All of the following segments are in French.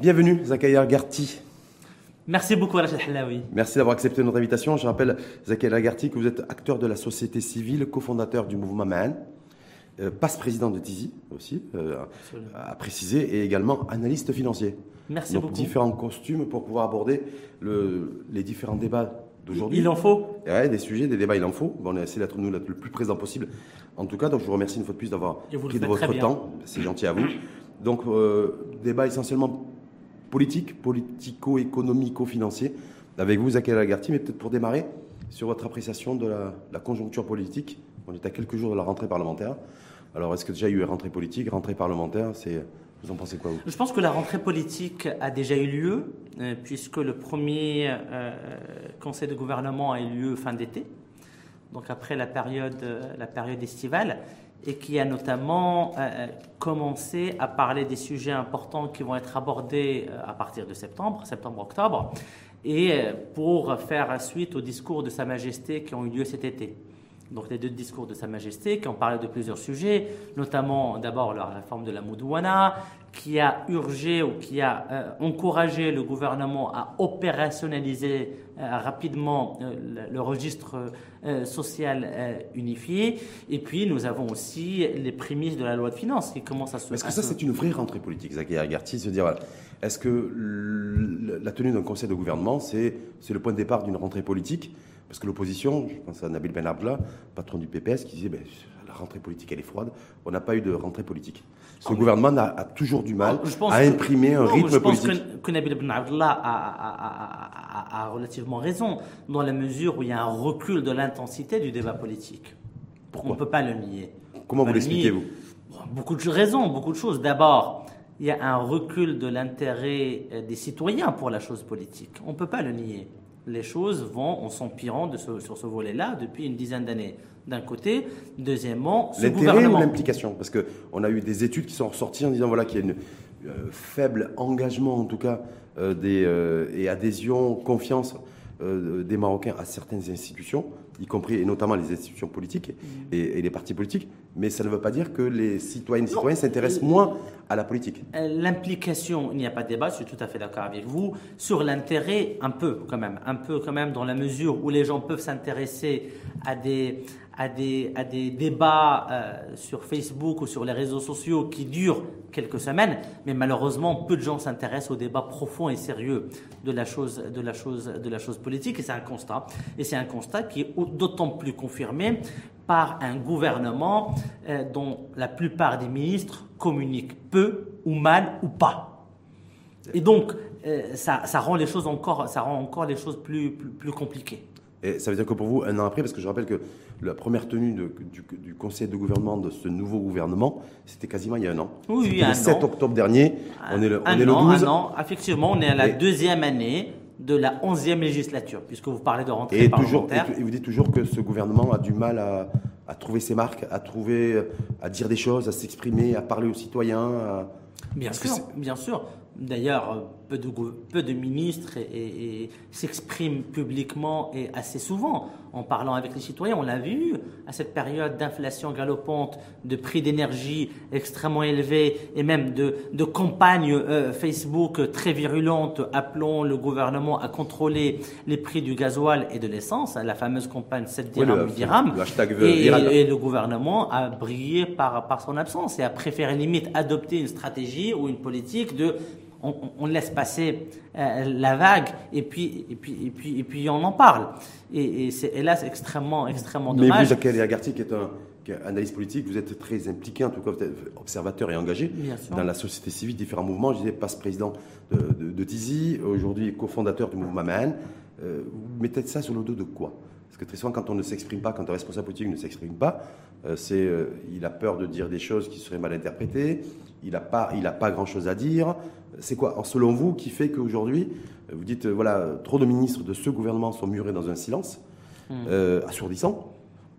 Bienvenue, Zakaria Garti. Merci beaucoup, Rachel Halawi. Merci d'avoir accepté notre invitation. Je rappelle, Zakaria Garti, que vous êtes acteur de la société civile, cofondateur du mouvement Mahan, euh, passe-président de Tizi aussi, euh, à préciser, et également analyste financier. Merci Donc, beaucoup. différents costumes pour pouvoir aborder le- les différents débats d'aujourd'hui. Il en faut Ouais, des sujets, des débats, il en faut. Bon, on a essayé d'être nous le plus présent possible. En tout cas, donc je vous remercie une fois de plus d'avoir pris de votre temps. C'est gentil à vous. Donc, euh, débat essentiellement politique, politico-économico-financier. Avec vous, Zakaria Lagarty, mais peut-être pour démarrer sur votre appréciation de la, la conjoncture politique. On est à quelques jours de la rentrée parlementaire. Alors, est-ce que déjà il y a eu rentrée politique, rentrée parlementaire? C'est, Vous en pensez quoi, vous? Je pense que la rentrée politique a déjà eu lieu, euh, puisque le premier euh, conseil de gouvernement a eu lieu fin d'été, donc après la période, euh, la période estivale, et qui a notamment euh, commencé à parler des sujets importants qui vont être abordés euh, à partir de septembre, septembre-octobre, et euh, pour faire suite aux discours de Sa Majesté qui ont eu lieu cet été. Donc les deux discours de Sa Majesté qui ont parlé de plusieurs sujets, notamment d'abord la réforme de la Moudouana, qui a urgé ou qui a euh, encouragé le gouvernement à opérationnaliser euh, rapidement euh, le, le registre social unifié. Et puis nous avons aussi les prémices de la loi de finances qui commencent à se... Est-ce que ça, se- c'est une vraie rentrée politique, Zakaria Garti, se dire, voilà, est-ce que la tenue d'un conseil de gouvernement, c'est c'est le point de départ d'une rentrée politique? Parce que l'opposition, je pense à Nabil Ben Abdallah, patron du PPS, qui disait, ben, la rentrée politique, elle est froide, on n'a pas eu de rentrée politique. Ce gouvernement a, a toujours du mal pense à que- imprimer un non, rythme je pense politique. que, que Nabil Ibn Abdallah a, a- relativement raison, dans la mesure où il y a un recul de l'intensité du débat politique. Pourquoi On ne peut pas le nier. Comment vous peut le nier. l'expliquez, vous Bon, Beaucoup de raisons, beaucoup de choses. D'abord, il y a un recul de l'intérêt euh, des citoyens pour la chose politique. On ne peut pas le nier. Les choses vont en s'empirant de ce- sur ce volet-là depuis une dizaine d'années. D'un côté. Deuxièmement, ce L'intérêt ou gouvernement. l'implication? Parce qu'on a eu des études qui sont ressorties en disant voilà, qu'il y a une euh, faible engagement, en tout cas, euh, des, euh, et adhésion, confiance euh, des Marocains à certaines institutions, y compris et notamment les institutions politiques et, et les partis politiques. Mais ça ne veut pas dire que les citoyennes et citoyens s'intéressent moins à la politique. Euh, L'implication, il n'y a pas de débat, je suis tout à fait d'accord avec vous. Sur l'intérêt, un peu quand même, un peu quand même dans la mesure où les gens peuvent s'intéresser à des, à des, à des débats euh, sur Facebook ou sur les réseaux sociaux qui durent quelques semaines, mais malheureusement, peu de gens s'intéressent aux débats profonds et sérieux de la chose, de la chose, de la chose politique, et c'est un constat. Et c'est un constat qui est au- d'autant plus confirmé par un gouvernement euh, dont la plupart des ministres communiquent peu ou mal ou pas. Et donc, euh, ça, ça rend les choses encore, ça rend encore les choses plus, plus compliquées. Et ça veut dire que pour vous, un an après, parce que je rappelle que la première tenue de- du, du conseil de gouvernement de ce nouveau gouvernement, c'était quasiment il y a un an. Oui, oui, un le 7 an. octobre dernier. On est le, on un est le an, 12. un an. Effectivement, on est à la Et- deuxième année de la onzième législature, puisque vous parlez de rentrée Et, toujours, parlementaire. et, et vous dites toujours que ce gouvernement a du mal à, à trouver ses marques, à trouver, à dire des choses, à s'exprimer, à parler aux citoyens. à- Bien Parce sûr, bien sûr. D'ailleurs, euh, peu de, gou- peu de ministres et- et- et s'expriment publiquement et assez souvent en parlant avec les citoyens. On l'a vu à cette période d'inflation galopante, de prix d'énergie extrêmement élevés et même de, de campagnes euh, Facebook très virulentes appelant le gouvernement à contrôler les prix du gasoil et de l'essence, la fameuse campagne 7 Oui, dirhams, le- 8 dirhams. le hashtag Et- le gouvernement a brillé par, par son absence et a préféré limite adopter une stratégie ou une politique de on, laisse passer euh, la vague et puis, et, puis, et, puis, et puis on en parle. Et, et c'est hélas extrêmement, extrêmement Mais vous, dommage. Zakaria Agarty, qui est un qui est analyste politique, vous êtes très impliqué, en tout cas, vous êtes observateur et engagé dans la société civile, différents mouvements. Je disais, passe-président de, de, de Tizi, aujourd'hui cofondateur du mouvement Mahan. Euh, vous mettez ça sur le dos de quoi? Parce que très souvent, quand on ne s'exprime pas, quand un responsable politique ne s'exprime pas, euh, c'est, il a peur de dire des choses qui seraient mal interprétées, il n'a pas, il a pas grand-chose à dire. C'est quoi, selon vous, qui fait qu'aujourd'hui, euh, vous dites, euh, voilà, trop de ministres de ce gouvernement sont murés dans un silence euh, assourdissant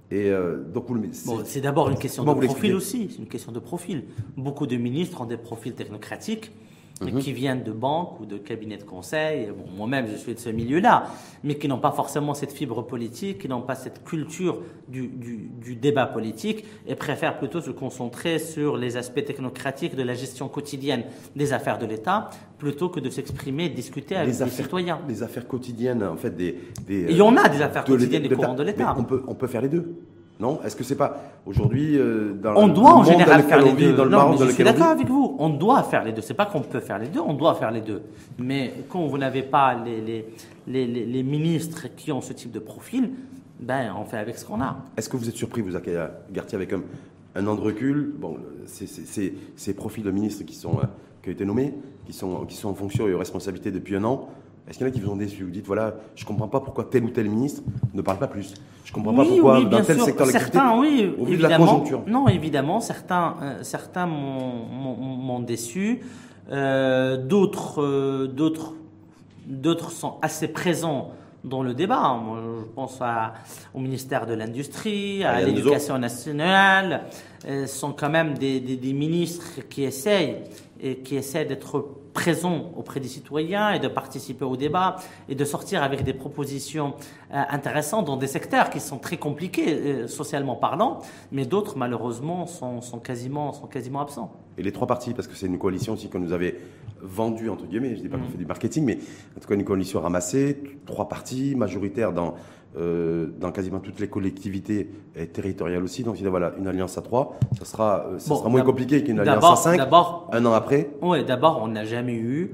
et euh, donc, vous le mettez- Bon, c'est- d'abord une question de profil aussi. C'est une question de profil. Beaucoup de ministres ont des profils technocratiques mhm. qui viennent de banques ou de cabinets de conseil. Bon, Moi-même, je suis de ce milieu-là, mais qui n'ont pas forcément cette fibre politique, qui n'ont pas cette culture du, du, du, débat politique et préfèrent plutôt se concentrer sur les aspects technocratiques de la gestion quotidienne des affaires de l'État plutôt que de s'exprimer et discuter avec les, citoyens. Les affaires quotidiennes, en fait, des. des Il y en a des affaires quotidiennes des courants de l'État. On peut, on peut faire les deux. Non Est-ce que c'est pas aujourd'hui euh, dans on doit en général faire les deux. Dans le non, je suis d'accord avec vous. On doit faire les deux. C'est pas qu'on peut faire les deux. On doit faire les deux. Mais quand vous n'avez pas les, les, les, les, ministres qui ont ce type de profil, ben on fait avec ce qu'on a. Est-ce que vous êtes surpris, vous, Gartier, avec un, un an de recul? Bon, c'est ces profils de ministres qui sont euh, qui ont été nommés, qui sont qui sont en fonction et aux responsabilités depuis un an. Est-ce qu'il y en a qui vous ont déçu Vous dites, voilà, je ne comprends pas pourquoi tel ou tel ministre ne parle pas plus. Je ne comprends pas pourquoi dans tel secteur d'activité, oui, au vu de la conjoncture. Non, évidemment, certains, euh, certains m'ont déçu. Euh, d'autres, euh, d'autres, d'autres sont assez présents dans le débat. Moi, je pense à, au ministère de l'Industrie, à, l'Éducation nationale. Ce sont quand même des, des, des ministres qui essayent et qui essaient d'être présents auprès des citoyens et de participer au débat et de sortir avec des propositions euh, intéressantes dans des secteurs qui sont très compliqués euh, socialement parlant, mais d'autres malheureusement sont, sont, quasiment, sont quasiment absents. Et les trois partis, parce que c'est une coalition aussi qu'on nous avait vendue, entre guillemets, je ne dis pas qu'on mm. fait du marketing, mais en tout cas une coalition ramassée, trois partis majoritaires dans euh, dans quasiment toutes les collectivités territoriales aussi. Donc, voilà, une alliance à trois, ça sera, euh, ça sera moins compliqué qu'une alliance à cinq. Un an après. Oui, d'abord, on n'a jamais eu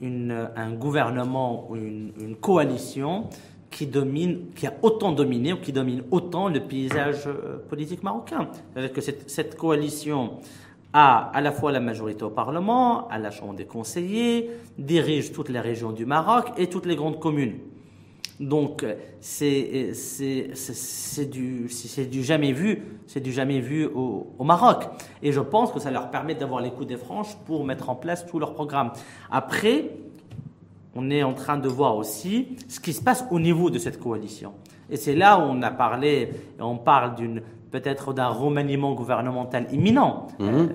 une, un gouvernement ou une, une, coalition qui domine, qui a autant dominé ou qui domine autant le paysage euh, politique marocain. C'est-à-dire que cette, cette coalition a à la fois la majorité au Parlement, à la Chambre des conseillers, dirige toutes les régions du Maroc et toutes les grandes communes. Donc c'est du, du jamais vu, c'est du jamais vu au, au, Maroc. Et je pense que ça leur permet d'avoir les coups des franches pour mettre en place tout leur programme. Après, on est en train de voir aussi ce qui se passe au niveau de cette coalition. Et c'est là où on a parlé, on parle d'une peut-être d'un remaniement gouvernemental imminent. Mhm. Euh,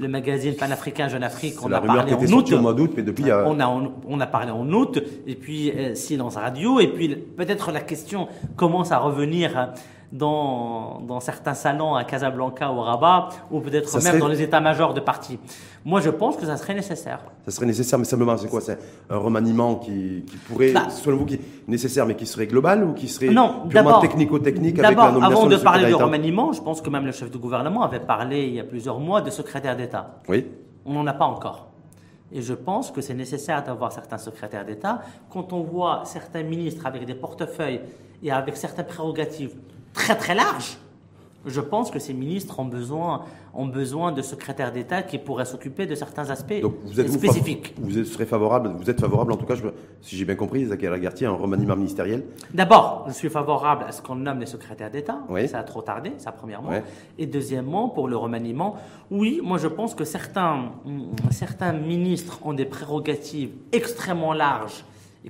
le magazine panafricain Jeune Afrique, on a parlé en août. Au mois d'août, mais depuis, euh, on, a, on, a parlé en août, et puis euh, silence radio, et puis peut-être la question commence à revenir dans, dans certains salons à Casablanca ou Rabat, ou peut-être même dans les états-majors de partis. Moi, je pense que ça serait nécessaire. Ça serait nécessaire, mais simplement, c'est quoi? C'est un remaniement qui, qui pourrait, bah, selon vous, qui nécessaire, mais qui serait global ou qui serait non, purement technico-technique avec la nomination avant de, parler de remaniement, je pense que même le chef de gouvernement avait parlé il y a plusieurs mois de secrétaire d'État. Oui. On n'en a pas encore. Et je pense que c'est nécessaire d'avoir certains secrétaires d'État. Quand on voit certains ministres avec des portefeuilles et avec certaines prérogatives très très large. Je pense que ces ministres ont besoin, ont besoin de secrétaires d'État qui pourraient s'occuper de certains aspects Donc vous êtes spécifiques. Vous, êtes, serez favorable, vous êtes favorable, en tout cas, je, si j'ai bien compris, Zachary Lagartier, un remaniement ministériel? D'abord, je suis favorable à ce qu'on nomme les secrétaires d'État. Ça a trop tardé, ça premièrement. Et deuxièmement, pour le remaniement, oui, moi je pense que certains, certains ministres ont des prérogatives extrêmement larges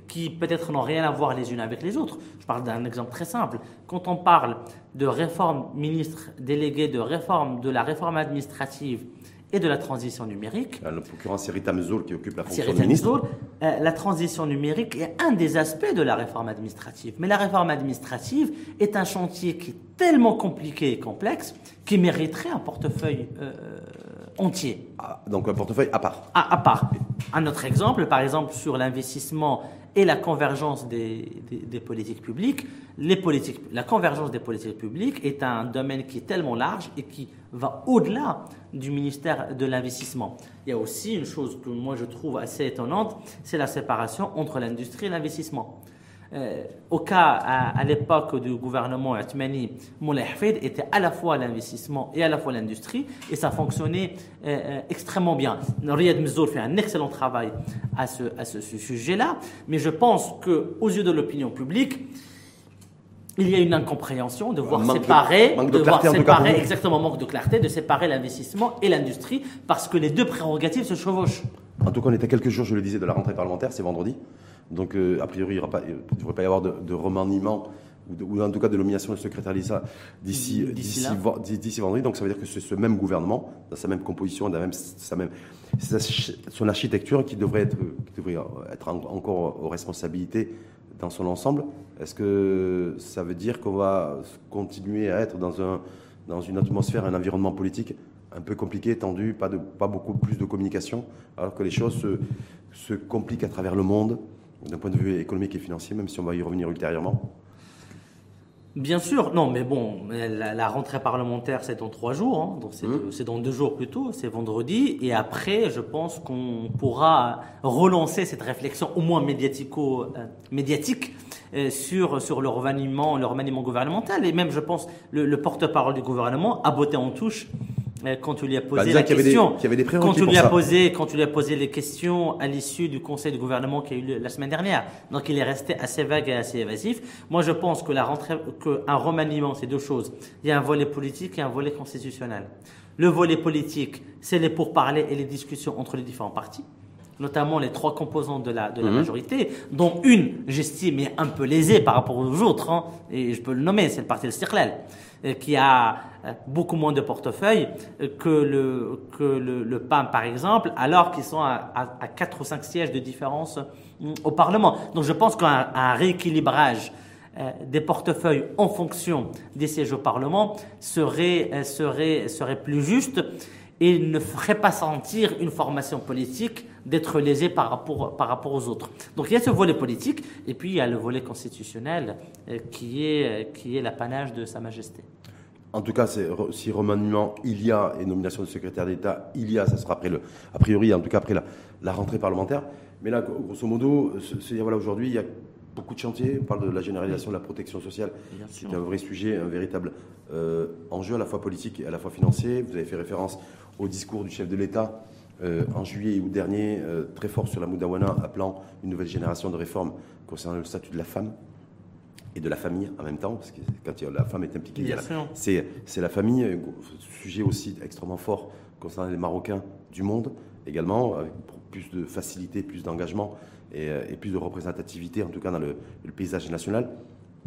qui peut-être n'ont rien à voir les unes avec les autres. Je parle d'un exemple très simple. Quand on parle de réforme ministre délégué de réforme de la réforme administrative et de la transition numérique. En l'occurrence, c'est Rita Mzoul qui occupe la fonction de ministre. Euh, la transition numérique est un des aspects de la réforme administrative. Mais la réforme administrative est un chantier qui est tellement compliqué et complexe qui mériterait un portefeuille euh, entier. Ah, donc un portefeuille à part. Ah, à part. Un autre exemple, par exemple, sur l'investissement et la convergence des, des, politiques publiques. Les politiques, la convergence des politiques publiques est un domaine qui est tellement large et qui va au-delà du ministère de l'investissement. Il y a aussi une chose que moi je trouve assez étonnante, c'est la séparation entre l'industrie et l'investissement. Euh, au cas, à, l'époque du gouvernement Atmani, Moulay Hafid était à la fois l'investissement et à la fois l'industrie, et ça fonctionnait euh, euh, extrêmement bien. Riyad Mzour fait un excellent travail à ce, à ce, sujet-là, mais je pense qu'aux yeux de l'opinion publique, il y a une incompréhension de voir séparer, de, voir séparer, exactement manque de clarté, de séparer l'investissement et l'industrie, parce que les deux prérogatives se chevauchent. En tout cas, on est à quelques jours, je le disais, de la rentrée parlementaire, c'est vendredi. Donc, euh, a priori, il ne devrait pas y avoir de, remaniement ou, en tout cas de nomination du secrétaire d'État d'ici vendredi. Donc ça veut dire que c'est ce même gouvernement, dans sa même composition, dans même, sa même, son architecture qui devrait être, qui devrait être encore aux responsabilités dans son ensemble. Est-ce que ça veut dire qu'on va continuer à être dans, un, dans une atmosphère, un environnement politique un peu compliqué, tendu, pas, de, pas beaucoup plus de communication, alors que les choses se, se compliquent à travers le monde, d'un point de vue économique et financier, même si on va y revenir ultérieurement. Bien sûr, non, mais bon, la, rentrée parlementaire, c'est dans trois jours, hein, donc mmh. c'est dans deux jours plutôt, c'est vendredi, et après, je pense qu'on pourra relancer cette réflexion, au moins médiatico, euh, médiatique, euh, sur, sur le remaniement, le remaniement gouvernemental, et même, je pense, le, le porte-parole du gouvernement a botté en touche quand tu lui as posé bah, la question, quand tu lui as posé, quand tu lui as posé les questions à l'issue du conseil de gouvernement qui a eu lieu la semaine dernière, donc il est resté assez vague et assez évasif. Moi, je pense que la rentrée, qu'un remaniement, c'est deux choses. Il y a un volet politique et un volet constitutionnel. Le volet politique, c'est les pourparlers et les discussions entre les différents partis notamment les trois composants de la, de la mhm. majorité, dont une, j'estime, est un peu lésée par rapport aux autres, hein, et je peux le nommer, c'est le parti de Stirlel. Euh, qui a euh, beaucoup moins de portefeuille que le, que le, PAM, par exemple, alors qu'ils sont à, à, 4 ou 5 sièges de différence euh, au Parlement. Donc je pense qu'un rééquilibrage des portefeuilles en fonction des sièges au Parlement serait, serait, serait plus juste et ne ferait pas sentir une formation politique d'être lésé par rapport, par rapport aux autres. Donc il y a ce volet politique, et puis il y a le volet constitutionnel euh, qui est, euh, qui est l'apanage de Sa Majesté. En tout cas, si remaniement il y a et nomination de secrétaire d'État il y a, ça sera après le, a priori, en tout cas après la, la rentrée parlementaire. Mais là, grosso modo, c'est voilà aujourd'hui, il y a beaucoup de chantiers. On parle de la généralisation de la protection sociale. C'est un vrai sujet, un véritable euh, enjeu à la fois politique et à la fois financier. Vous avez fait référence au discours du chef de l'État euh, en juillet août dernier, euh, très fort sur la Moudawana, appelant une nouvelle génération de réformes concernant le statut de la femme et de la famille en même temps, parce que quand la femme est impliquée, c'est la famille, sujet aussi extrêmement fort concernant les Marocains du monde également, avec plus de facilité, plus d'engagement et, euh, plus de représentativité, en tout cas dans le, paysage national.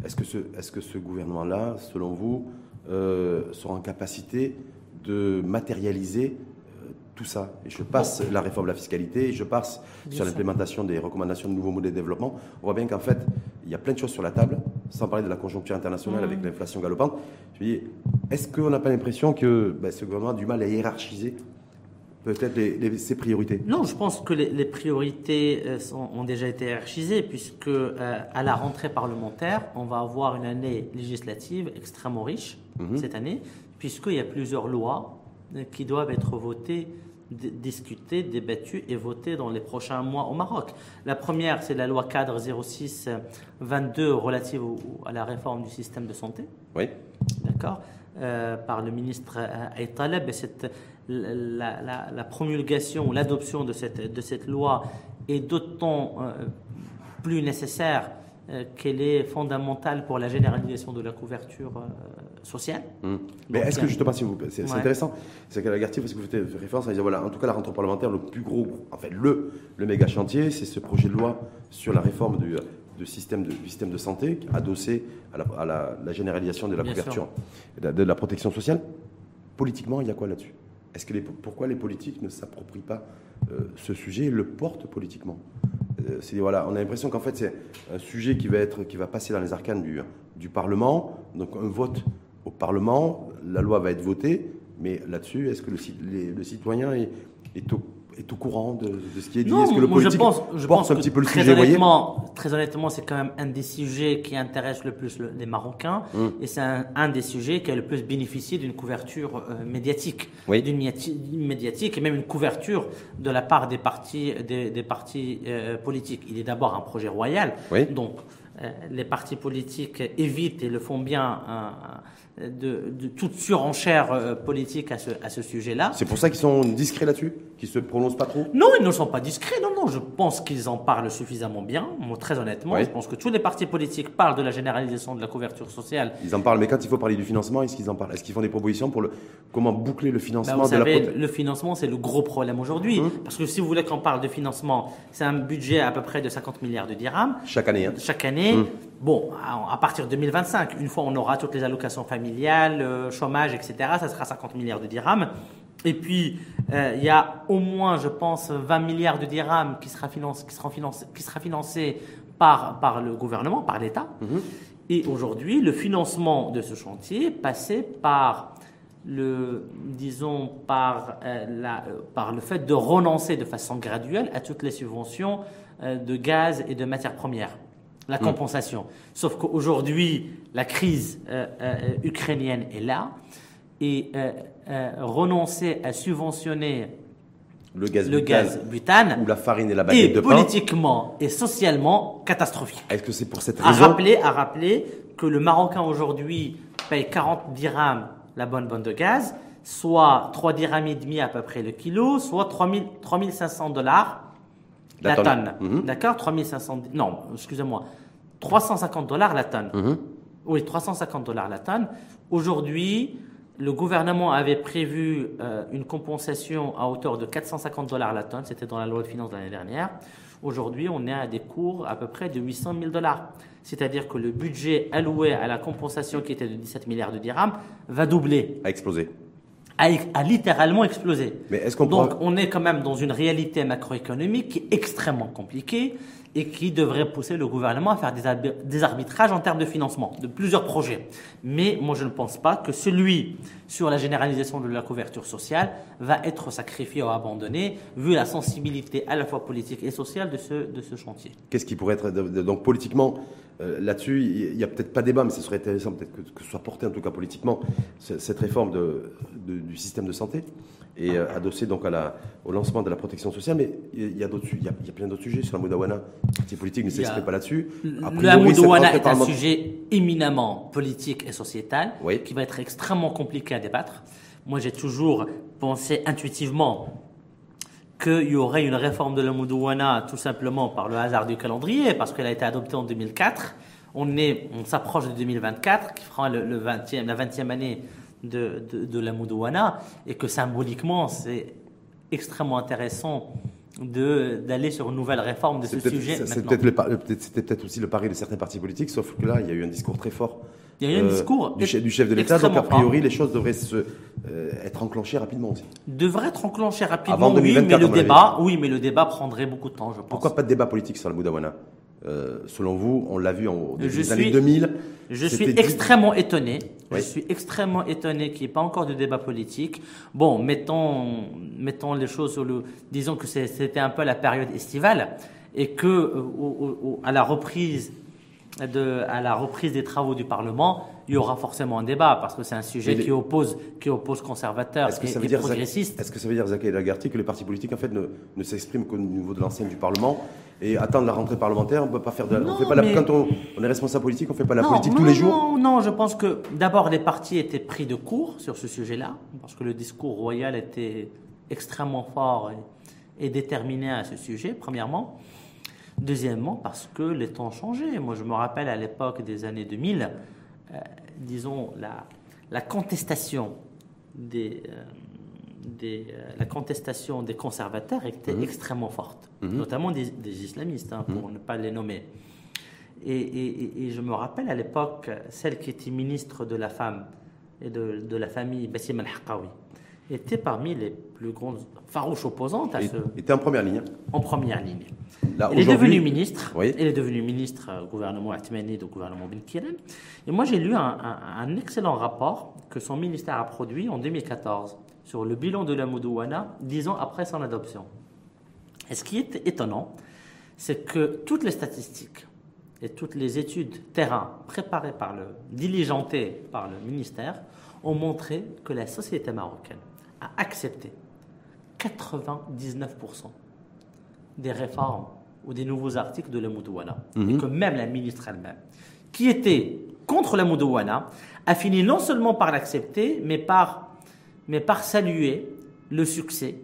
Est-ce que ce, est -ce, que ce gouvernement-là, selon vous, sera en capacité de matérialiser tout ça. Et je passe la réforme de la fiscalité, je passe sur l'implémentation des recommandations de nouveaux modèles de développement. On voit bien qu'en fait, il y a plein de choses sur la table, sans parler de la conjoncture internationale mmh. avec l'inflation galopante. Je dis, est-ce qu'on n'a pas l'impression que ben, ce gouvernement a du mal à hiérarchiser peut-être ses priorités? Non, je pense que les, priorités euh, ont déjà été hiérarchisées, puisque euh, à la rentrée parlementaire, on va avoir une année législative extrêmement riche mmh. cette année, puisqu'il y a plusieurs lois qui doivent être votées, discutées, débattues et votées dans les prochains mois au Maroc. La première, c'est la loi cadre 06-22 relative à la réforme du système de santé. Oui. D'accord euh, Par le ministre Aïtaleb. Et cette, la, la, promulgation, l'adoption de cette, de cette loi est d'autant euh, plus nécessaire euh, qu'elle est fondamentale pour la généralisation de la couverture euh, sociale. Hum. Mais est-ce que justement, si vous, c'est intéressant, c'est qu'à la parce que vous faites référence à dire voilà, en tout cas la rentrée parlementaire, le plus gros, en fait le, le méga chantier, c'est ce projet de loi sur la réforme du, de système de, du système de santé adossé à la, la, généralisation de la couverture, de, de, la protection sociale. Politiquement, il y a quoi là-dessus? Est-ce que les, pourquoi les politiques ne s'approprient pas euh, ce sujet et le portent politiquement? Euh, on a l'impression qu'en fait c'est un sujet qui va être, qui va passer dans les arcanes du, Parlement. Donc un vote au Parlement, la loi va être votée, mais là-dessus, est-ce que le, le citoyen est, est au est au courant de, ce qui est dit? Est-ce que le politique je pense, je pense un petit peu le très sujet honnêtement, Très honnêtement, c'est quand même un des sujets qui intéresse le plus les Marocains. Hum. et c'est un, des sujets qui a le plus bénéficié d'une couverture euh, médiatique, d'une médiatique et même une couverture de la part des partis, des, partis euh, politiques. Il est d'abord un projet royal, donc euh, les partis politiques évitent et le font bien de, de toute surenchère euh, politique à ce, à ce sujet-là. C'est pour ça qu'ils sont discrets là-dessus Qu'ils se prononcent pas trop? Non, ils ne sont pas discrets. Non, non, je pense qu'ils en parlent suffisamment bien. Moi, très honnêtement, je pense que tous les partis politiques parlent de la généralisation de la couverture sociale. Ils en parlent, mais quand il faut parler du financement, est-ce qu'ils en parlent? Est-ce qu'ils font des propositions pour le comment boucler le Ben, financement vous de la savez, prote- le financement, c'est le gros problème aujourd'hui. Hum. Parce que si vous voulez qu'on parle de financement, c'est un budget à peu près de 50 milliards de dirhams. chaque année hein chaque année. Hum. Bon, à, partir de 2025, une fois on aura toutes les allocations familiales, euh, chômage, etc., ça sera 50 milliards de dirhams. Et puis, euh, il y a au moins, je pense, 20 milliards de dirhams qui sera financé, qui sera financé, qui sera financé par, par le gouvernement, par l'État. Et aujourd'hui, le financement de ce chantier passait par le, disons, par, euh, la, euh, par le fait de renoncer de façon graduelle à toutes les subventions de gaz et de matières premières. La compensation. Sauf qu'aujourd'hui, la crise euh, euh, ukrainienne est là et euh, renoncer à subventionner Le gaz le butane gaz butane ou la farine et la est baguette pain. politiquement et socialement catastrophique. Est-ce que c'est pour cette À raison rappeler, à rappeler que le Marocain aujourd'hui paye 40 dirhams la bonne bonne de gaz, soit 3 dirhams et demi à peu près le kilo, soit 3000 3500 dollars La la, tonne. tonne. Mhm. D'accord 3500 non, excusez-moi. 350 dollars la tonne. Mhm. Oui, 350 dollars la tonne. Aujourd'hui, le gouvernement avait prévu euh, une compensation à hauteur de 450 dollars la tonne. C'était dans la loi de finances de l'année dernière. Aujourd'hui, on est à des cours à peu près de 800 000 dollars. C'est-à-dire que le budget alloué à la compensation qui était de 17 milliards de dirhams va doubler, a explosé. A, a littéralement explosé. Mais est-ce qu'on Donc, on est quand même dans une réalité macroéconomique qui est extrêmement compliquée et qui devrait pousser le gouvernement à faire des, arbi- des arbitrages en termes de financement de plusieurs projets. Mais moi, je ne pense pas que celui sur la généralisation de la couverture sociale va être sacrifié ou abandonné, vu la sensibilité à la fois politique et sociale de ce, chantier. Qu'est-ce qui pourrait être donc politiquement euh, là-dessus Il n'y a peut-être pas débat, mais ce serait intéressant peut-être que, ce soit porté en tout cas politiquement ce- cette réforme du système de santé et euh, adossée donc à la, au lancement de la protection sociale. Mais il y a d'autres, su- il y a, il y a plein d'autres sujets sur la Modawana. Le parti politique ne s'exprime pas là-dessus. A Le priori, cette Hamoudouana rentrée est un sujet éminemment politique et sociétal Oui. qui va être extrêmement compliqué à débattre. Moi, j'ai toujours pensé intuitivement qu'il y aurait une réforme de la Moudouana tout simplement par le hasard du calendrier, parce qu'elle a été adoptée en 2004. On, est, on s'approche de 2024, qui fera le, le 20e, la 20e année de, de, de la Moudouana, et que symboliquement, c'est extrêmement intéressant d'aller sur une nouvelle réforme de ce sujet. peut-être C'était peut-être aussi le pari de certains partis politiques, sauf que là, il y a eu un discours très fort. Il y a eu un euh, du chef, du chef de l'État. Donc, a priori, les choses devraient se, euh, être enclenchées rapidement aussi. devrait être enclenché rapidement, Avant oui, 2024, mais à le débat, oui, mais le débat prendrait beaucoup de temps, je pense. Pourquoi pas de débat politique sur la Boudawana Euh, Selon vous, on l'a vu en, début des suis- années 2000. Je suis extrêmement étonné. Oui. Je suis extrêmement étonné qu'il n'y ait pas encore de débat politique. Bon, mettons, mettons les choses sur le. Disons que c'était un peu la période estivale et que euh, au- au- au- à la reprise de, à la reprise des travaux du Parlement, il y aura forcément un débat parce que c'est un sujet les- qui oppose, qui oppose conservateurs Est-ce que, et, veut dire, progressistes. est-ce que ça veut dire, Zachary Lagarty, que les partis politiques en fait, ne, ne s'expriment qu'au niveau de l'enceinte du Parlement et attendre la rentrée parlementaire On peut pas faire de, Non, on fait pas la- mais- Quand on, on est responsable politique, on fait pas la non, politique non, tous les jours Non, non, je pense que d'abord les partis étaient pris de court sur ce sujet-là, parce que le discours royal était extrêmement fort et, et déterminé à ce sujet, premièrement. Deuxièmement, parce que les temps ont changé. Moi, je me rappelle à l'époque des années 2000, euh, disons, la, la contestation des, euh, des, euh, la contestation des conservateurs était Mhm. extrêmement forte, Mhm. notamment des, des islamistes, hein, pour ne pas les nommer. Et, et- et- et je me rappelle à l'époque, celle qui était ministre de la femme et de, de la famille, Bassim al-Haqawi, était parmi les plus grandes, farouches opposantes à Et- ce, était en première ligne. en première ligne. Là, Elle est devenue ministre. Oui. Elle est devenue ministre au gouvernement Atmanid, au gouvernement Ben Kiran. Et moi, j'ai lu un, un- un excellent rapport que son ministère a produit en 2014 sur le bilan de la Moudouana, dix ans après son adoption. Et ce qui est étonnant, c'est que toutes les statistiques et toutes les études terrain préparées par le, diligentées par le ministère ont montré que la société marocaine a accepté 99% des réformes ou des nouveaux articles de la Moudouana. Et que même la ministre elle-même, qui était contre la Moudouana, a fini non seulement par l'accepter, mais par, mais par saluer le succès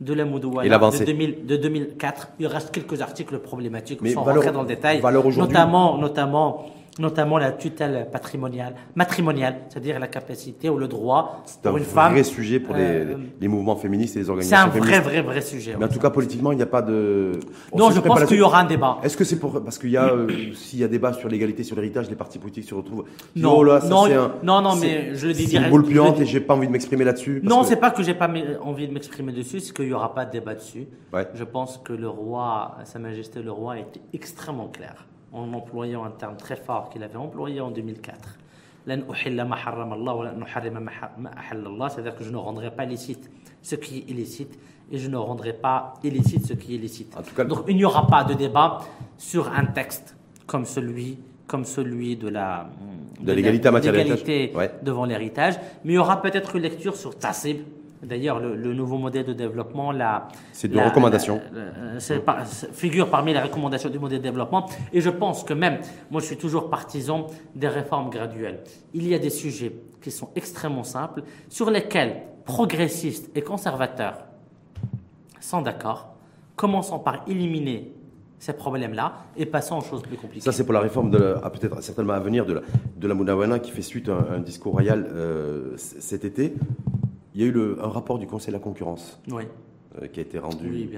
de la Moudouana de, 2000, de 2004. Il reste quelques articles problématiques sans rentrer dans le détail, notamment, notamment notamment la tutelle patrimoniale, matrimoniale, c'est-à-dire la capacité ou le droit pour une femme. C'est un vrai sujet pour les, euh, les, mouvements féministes et les organisations féministes. C'est un vrai, vrai, vrai sujet. Mais en tout cas, politiquement, il n'y a pas de. non, je pense qu'il y aura un débat. Est-ce que c'est pour parce qu'il y a euh, s'il y a débat sur l'égalité, sur l'héritage, les partis politiques se retrouvent. Non, oh là, ça, non, un, non, non, mais je le dis direct. C'est une boule puante et j'ai pas envie de m'exprimer là-dessus. Non, c'est pas que j'ai pas envie de m'exprimer dessus, c'est qu'il y aura pas de débat dessus. Ouais. Je pense que le roi, Sa Majesté le roi, était extrêmement clair en employant un terme très fort qu'il avait employé en 2004. C'est-à-dire que je ne rendrai pas licite ce qui est illicite et je ne rendrai pas illicite ce qui est licite. Donc il n'y aura pas de débat sur un texte comme celui, comme celui de la de, l'égalité devant l'héritage, mais il y aura peut-être une lecture sur Tassib, D'ailleurs, le, nouveau modèle de développement, la, c'est de recommandations. figure parmi les recommandations du modèle de développement. Et je pense que même, moi, je suis toujours partisan des réformes graduelles. Il y a des sujets qui sont extrêmement simples, sur lesquels progressistes et conservateurs sont d'accord. Commençons par éliminer ces problèmes-là et passons aux choses plus compliquées. Ça, c'est pour la réforme, de ah, peut-être certainement à venir, de la, de la Mounawana qui fait suite à un, discours royal euh, cet été. Il y a eu le, un rapport du Conseil de la concurrence euh, qui a été rendu public.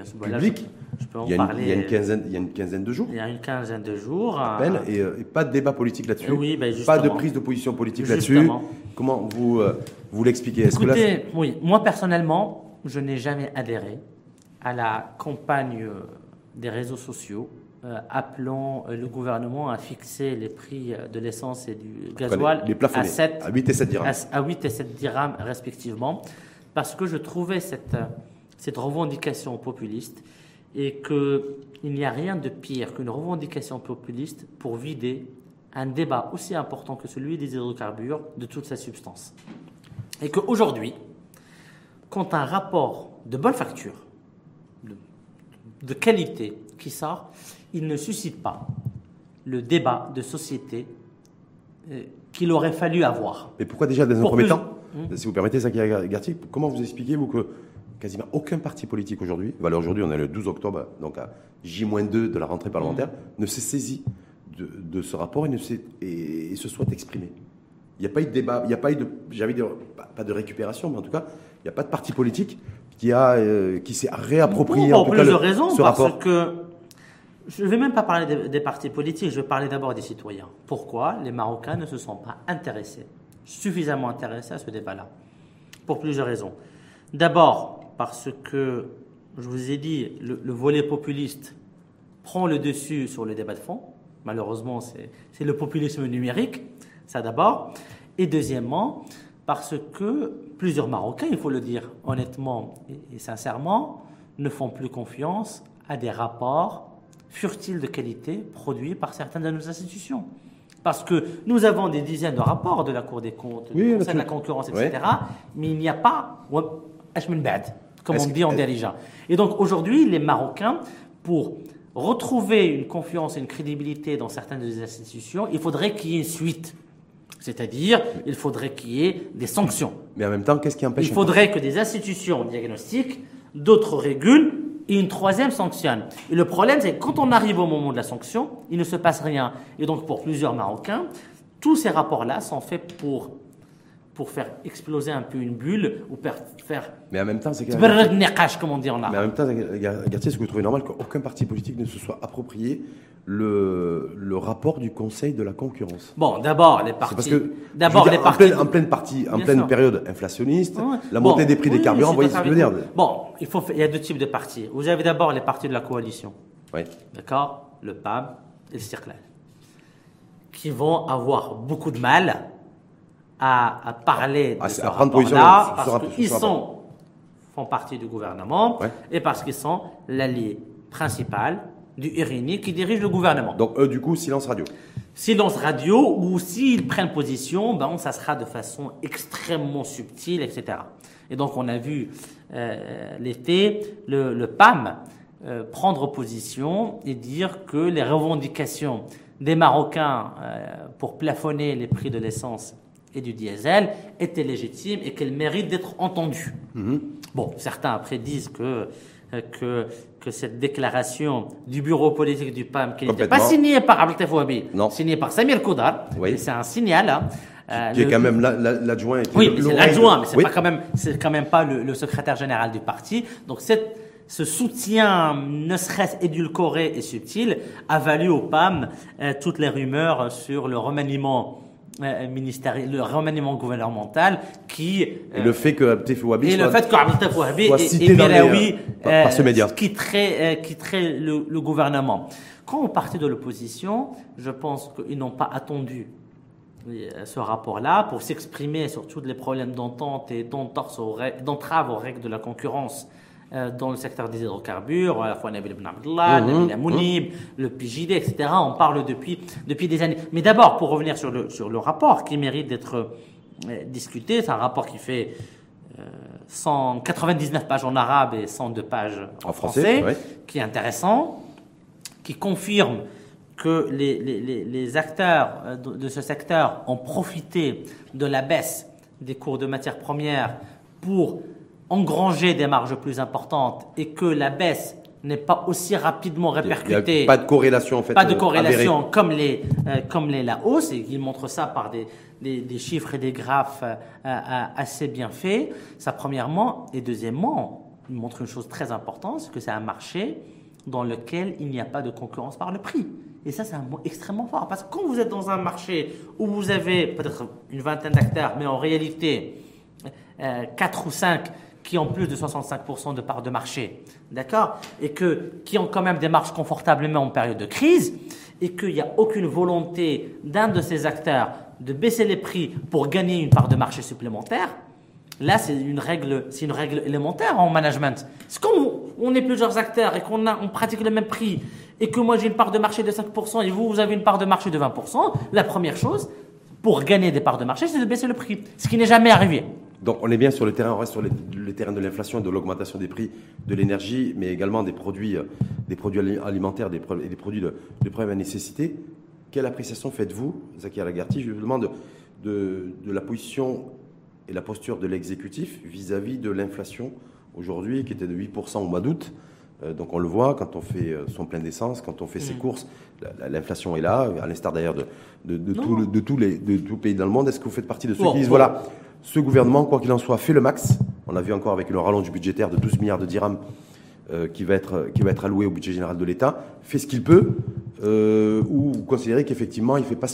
je, peux en il, y a une, parler. il, y a une quinzaine, il y a une quinzaine de jours. Il y a une quinzaine de jours. À peine, et, euh, pas de débat politique là-dessus. Oui, ben pas de prise de position politique là-dessus. Comment vous, euh, vous l'expliquez? Écoutez, oui, moi personnellement, je n'ai jamais adhéré à la campagne des réseaux sociaux appelant le gouvernement à fixer les prix de l'essence et du gasoil à, 7, à 8 et 7 dirhams. À, 8 et 7 dirhams respectivement, parce que je trouvais cette, cette revendication populiste et qu'il n'y a rien de pire qu'une revendication populiste pour vider un débat aussi important que celui des hydrocarbures de toute sa substance. Et qu'aujourd'hui, quand un rapport de bonne facture, de, de qualité qui sort, il ne suscite pas le débat de société euh, qu'il aurait fallu avoir. Mais pourquoi déjà dans un premier temps, hmm. si vous permettez, Zaki Gartier, comment vous expliquez vous que quasiment aucun parti politique aujourd'hui, voilà aujourd'hui on est le 12 octobre, donc à J-2 de la rentrée parlementaire, hmm. ne s'est saisi de, ce rapport et, ne et, se soit exprimé il n'y a pas eu de débat, il n'y a pas eu de, j'avais pas de récupération, mais en tout cas, il n'y a pas de parti politique qui a, euh, qui s'est réapproprié en tout cas, le, raisons, parce que je ne vais même pas parler des, partis politiques, je vais parler d'abord des citoyens. Pourquoi les Marocains ne se sont pas intéressés, suffisamment intéressés à ce débat-là? Pour plusieurs raisons. D'abord, parce que, je vous ai dit, le, volet populiste prend le dessus sur le débat de fond. Malheureusement, c'est le populisme numérique, ça d'abord. Et deuxièmement, parce que plusieurs Marocains, il faut le dire honnêtement et sincèrement, ne font plus confiance à des rapports furent-ils de qualité produits par certaines de nos institutions Parce que nous avons des dizaines de rapports de la Cour des comptes, de la concurrence, etc., mais il n'y a pas comme on dit en dirigeant. Et donc aujourd'hui, les Marocains, pour retrouver une confiance et une crédibilité dans certaines des institutions, il faudrait qu'il y ait une suite. C'est-à-dire, il faudrait qu'il y ait des sanctions. Mais en même temps, qu'est-ce qui empêche Il faudrait que des institutions diagnostiquent, d'autres régulent, et une troisième sanctionne. Et le problème, c'est que quand on arrive au moment de la sanction, il ne se passe rien. Et donc, pour plusieurs Marocains, tous ces rapports-là sont faits pour, pour faire exploser un peu une bulle ou faire. Mais en même temps, c'est comme on dit en arabe. Mais en même temps, Gartier, est-ce que vous trouvez normal qu'aucun parti politique ne se soit approprié le, le, rapport du Conseil de la concurrence Bon, d'abord les partis. Parce que d'abord les partis en pleine, partie, en pleine période inflationniste, la montée des prix des carburants, vous voyez ce que je veux dire Bon, il faut, il y a deux types de partis. Vous avez d'abord les partis de la coalition. Oui. D'accord, le PAB et le Circle, qui vont avoir beaucoup de mal à, à parler de ce rapport-là parce qu'ils sont font partie du gouvernement et parce qu'ils sont l'allié principal du RNI qui dirige le gouvernement. Donc eux, du coup, silence radio. Silence radio, ou s'ils prennent position, ben, ça sera de façon extrêmement subtile, etc. Et donc on a vu euh, l'été le, PAM euh, prendre position et dire que les revendications des Marocains pour plafonner les prix de l'essence et du diesel était légitime et qu'elle mérite d'être entendue. Mhm. Bon, certains après disent que, que, que cette déclaration du bureau politique du PAM, qui n'était pas signée par Abdel Fouabi, signée par Samir Koudar, c'est un signal. Hein, euh, qui est quand même l'adjoint. oui, c'est l'adjoint, mais c'est pas quand même, c'est quand même pas le, secrétaire général du parti. Donc cette, ce soutien, ne serait-ce édulcoré et subtil, a valu au PAM euh, toutes les rumeurs sur le remaniement ministériel, le remaniement gouvernemental qui et le fait que Abdel Wahbi et le fait que Abdel Wahbi et, et Miraoui par, par, ce média quitteraient, quitteraient le, le, gouvernement. Quand on partait de l'opposition, je pense qu'ils n'ont pas attendu ce rapport-là pour s'exprimer sur tous les problèmes d'entente et d'entrave aux règles de la concurrence euh, dans le secteur des hydrocarbures, à la fois Nabil Ibn Abdullah, mmh, mmh. le PJD, etc. On parle depuis, depuis des années. Mais d'abord, pour revenir sur le, sur le rapport qui mérite d'être euh, discuté, c'est un rapport qui fait 199 euh, pages en arabe et 102 pages en, français, qui est intéressant, qui confirme que les, les, les, acteurs euh, de ce secteur ont profité de la baisse des cours de matières premières pour engranger des marges plus importantes et que la baisse n'est pas aussi rapidement répercutée. Il a pas de corrélation en fait. Pas de euh, corrélation comme les euh, comme les la hausse et il montre ça par des, des, des chiffres et des graphes assez bien faits. Ça premièrement et deuxièmement, il montre une chose très importante, c'est que c'est un marché dans lequel il n'y a pas de concurrence par le prix. Et ça, c'est un mot extrêmement fort. Parce que quand vous êtes dans un marché où vous avez peut-être une vingtaine d'acteurs, mais en réalité, euh, 4 ou 5 qui ont plus de 65% de part de marché, d'accord Et que, qui ont quand même des marges confortablement en période de crise, et qu'il n'y a aucune volonté d'un de ces acteurs de baisser les prix pour gagner une part de marché supplémentaire, Là, c'est une règle, une règle élémentaire en management. C'est quand on, est plusieurs acteurs et qu'on on pratique le même prix et que moi j'ai une part de marché de 5% et vous, vous avez une part de marché de 20%, la première chose, pour gagner des parts de marché, c'est de baisser le prix. Ce qui n'est jamais arrivé. Donc on est bien sur le terrain, on reste sur le, terrain de l'inflation et de l'augmentation des prix de l'énergie, mais également des produits, euh, des produits alimentaires des, et des produits de, de première nécessité. Quelle appréciation faites-vous, Zaki Alagarty Je vous demande de, de la position et la posture de l'exécutif vis-à-vis de l'inflation aujourd'hui qui était de 8% au mois d'août. Euh, donc on le voit quand on fait euh, son plein d'essence, quand on fait ses mm. courses, l'inflation est là, à l'instar d'ailleurs de, de, de, de, tous les de pays dans le monde. Est-ce que vous faites partie de ceux qui disent voilà, ce gouvernement, quoi qu'il en soit, fait le max On a vu encore avec le rallonge budgétaire de 12 milliards de dirhams euh, qui, va être, qui va être alloué au budget général de l'État, fait ce qu'il peut, euh, ou considérer qu'effectivement il ne fait, pas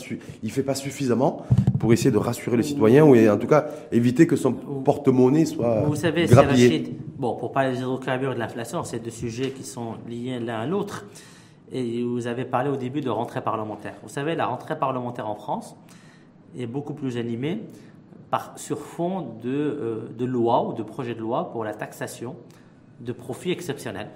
il fait pas suffisamment pour essayer de rassurer les citoyens, ou en tout cas éviter que son porte-monnaie soit Vous savez, Rachid, bon, pour parler des hydrocarbures et de l'inflation, c'est deux sujets qui sont liés l'un à l'autre. Et vous avez parlé au début de rentrée parlementaire. Vous savez, la rentrée parlementaire en France est beaucoup plus animée par, sur fond de, euh, de loi ou de projet de loi pour la taxation de profits exceptionnels.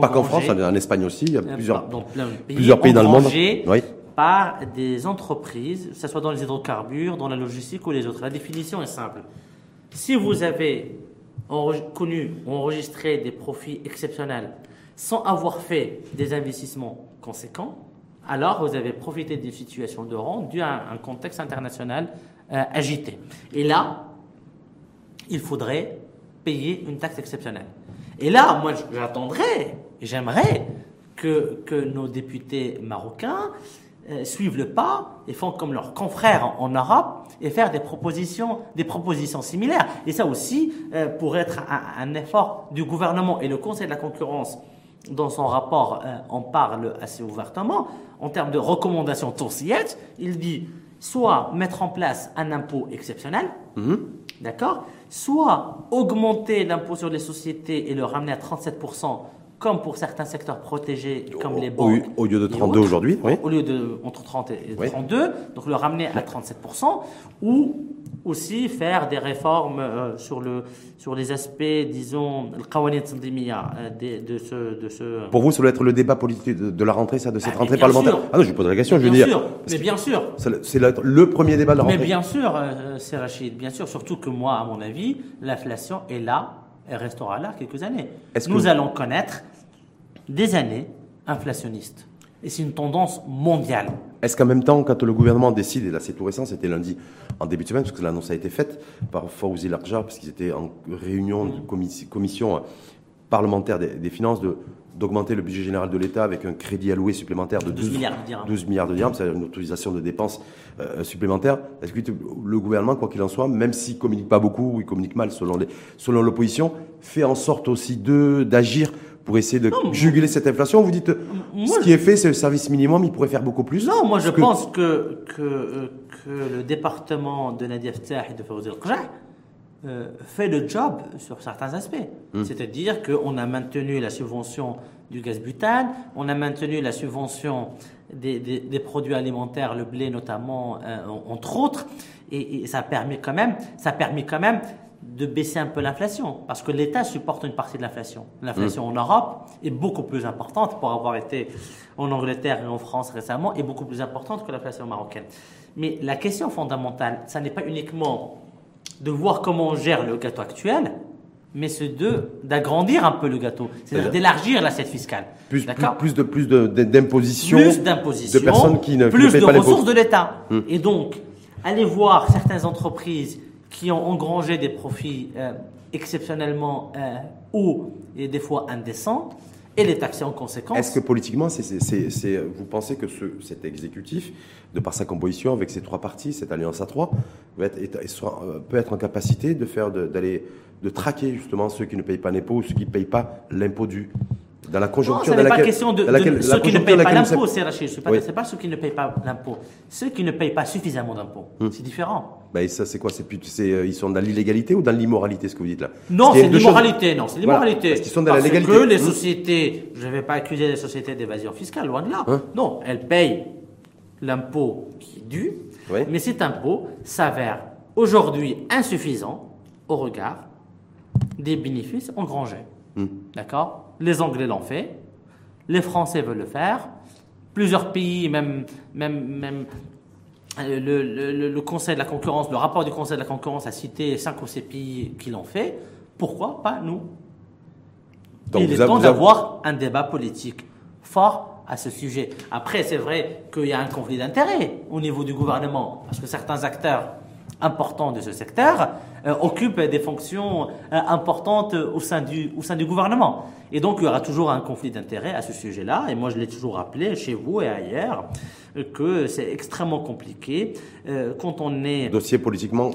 Pas qu'en France, en Espagne aussi, il y a euh, plusieurs, pays, plusieurs pays dans le monde. Oui. Par des entreprises, que ce soit dans les hydrocarbures, dans la logistique ou les autres. La définition est simple. Si vous avez connu ou enregistré des profits exceptionnels sans avoir fait des investissements conséquents, alors vous avez profité d'une situation de rente due à un contexte international euh, agité. Et là, il faudrait payer une taxe exceptionnelle. Et là, moi, j'attendrais, j'aimerais que, que nos députés marocains euh, suivent le pas et font comme leurs confrères en, Europe et faire des propositions, des propositions similaires. Et ça aussi, euh, pour être un, effort du gouvernement et le Conseil de la concurrence, dans son rapport, euh, en parle assez ouvertement, en termes de recommandations toursillettes, il dit soit mettre en place un impôt exceptionnel, d'accord? Soit augmenter l'impôt sur les sociétés et le ramener à 37%, comme pour certains secteurs protégés, comme les banques. Au, lieu de 32 aujourd'hui, oui. Au lieu de entre 30 et 32, donc le ramener à 37%, ou aussi faire des réformes euh, sur, le, sur les aspects, disons, le euh, de, de, ce, de ce... Pour vous, ça doit être le débat politique de, la rentrée, ça, de cette ah, rentrée parlementaire Ah non, je vous pose la question, je veux dire... mais bien sûr. C'est le, premier débat de la rentrée. Mais bien sûr, euh, c'est Rachid, bien sûr, surtout que moi, à mon avis, l'inflation est là, elle restera là quelques années. Nous allons connaître des années inflationnistes. Et c'est une tendance mondiale. Est-ce qu'en même temps, quand le gouvernement décide, et là c'est tout récent, c'était lundi en début de semaine, parce que l'annonce a été faite par Fawzi Larja, parce qu'ils étaient en réunion de commission parlementaire des, finances, de, d'augmenter le budget général de l'État avec un crédit alloué supplémentaire de 12, milliards de dirhams. 12 milliards de dirhams, c'est une autorisation de dépenses euh, supplémentaire. Est-ce que le gouvernement, quoi qu'il en soit, même s'il communique pas beaucoup ou il communique mal selon les, selon l'opposition, fait en sorte aussi de d'agir pour essayer de juguler cette inflation? Vous dites, ce qui est fait, c'est le service minimum, il pourrait faire beaucoup plus Non, moi je pense que, que, euh, que, le département de Nadia Ftah et de Fawzi euh, fait le job sur certains aspects. Hmm. C'est-à-dire qu'on a maintenu la subvention du gaz butane, on a maintenu la subvention des, des, produits alimentaires, le blé notamment, euh, entre autres, et, et, ça permet quand même, ça permet quand même de baisser un peu l'inflation, parce que l'État supporte une partie de l'inflation. L'inflation mmh. en Europe est beaucoup plus importante, pour avoir été en Angleterre et en France récemment, est beaucoup plus importante que l'inflation marocaine. Mais la question fondamentale, ça n'est pas uniquement de voir comment on gère le gâteau actuel, mais c'est de d'agrandir un peu le gâteau, c'est-à-dire d'élargir l'assiette fiscale. Plus, plus, de plus d'imposition, plus d'imposition, de personnes qui ne plus de ressources de l'État. Mmh. Et donc, aller voir certaines entreprises qui ont engrangé des profits euh, exceptionnellement euh, hauts et des fois indécents, et les taxer en conséquence. Est-ce que politiquement, vous pensez que ce, cet exécutif, de par sa composition avec ces trois partis, cette alliance à trois, peut être, euh, peut être en capacité de faire, d'aller, de, traquer justement ceux qui ne payent pas l'impôt ou ceux qui ne payent pas l'impôt dû? Dans la conjoncture non, ce n'est pas question de, ceux qui ne payent pas l'impôt, c'est Rachid. Ce n'est pas, ceux qui ne payent pas l'impôt. Ceux qui ne payent pas suffisamment d'impôts. Hmm. C'est différent. Ben, ça, c'est quoi? C'est, euh, Ils sont dans l'illégalité ou dans l'immoralité, ce que vous dites là? Non, c'est l'immoralité. Non, c'est l'immoralité. Parce qu'ils sont dans la légalité. que les hmm. sociétés, je ne vais pas accuser les sociétés d'évasion fiscale, loin de là. Hein? Non, elles payent l'impôt qui est dû, mais cet impôt s'avère aujourd'hui insuffisant au regard des bénéfices engrangés. Hmm. D'accord? Les Anglais l'ont fait, les Français veulent le faire, plusieurs pays, même, même, même euh, le, le, Conseil de la concurrence, le rapport du Conseil de la concurrence a cité cinq ou six pays qui l'ont fait. Pourquoi pas nous? Donc Il est temps d'avoir un débat politique fort à ce sujet. Après, c'est vrai qu'il y a un conflit d'intérêts au niveau du gouvernement, parce que certains acteurs importants de ce secteur euh, occupent des fonctions euh, importantes au sein, du, au sein du gouvernement. Et donc, il y aura toujours un conflit d'intérêts à ce sujet-là. Et moi, je l'ai toujours rappelé chez vous et ailleurs que c'est extrêmement compliqué euh, quand on est... Dossier politiquement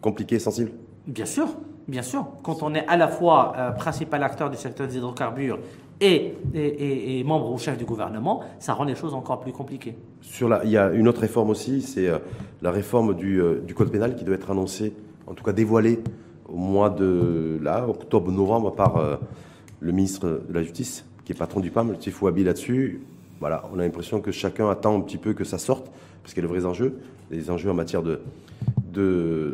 compliqué, sensible? Bien sûr, bien sûr. Quand on est à la fois principal acteur du secteur des hydrocarbures et, et, membre ou chef du gouvernement, ça rend les choses encore plus compliquées. Sur la, il y a une autre réforme aussi, c'est euh, la réforme du, euh, du, code pénal qui doit être annoncée, en tout cas dévoilée au mois de là, octobre-novembre par euh, le ministre de la Justice, qui est patron du PAM, le Tifou Abi là-dessus. Voilà, on a l'impression que chacun attend un petit peu que ça sorte, parce qu'il y a de vrais enjeux, des enjeux en matière de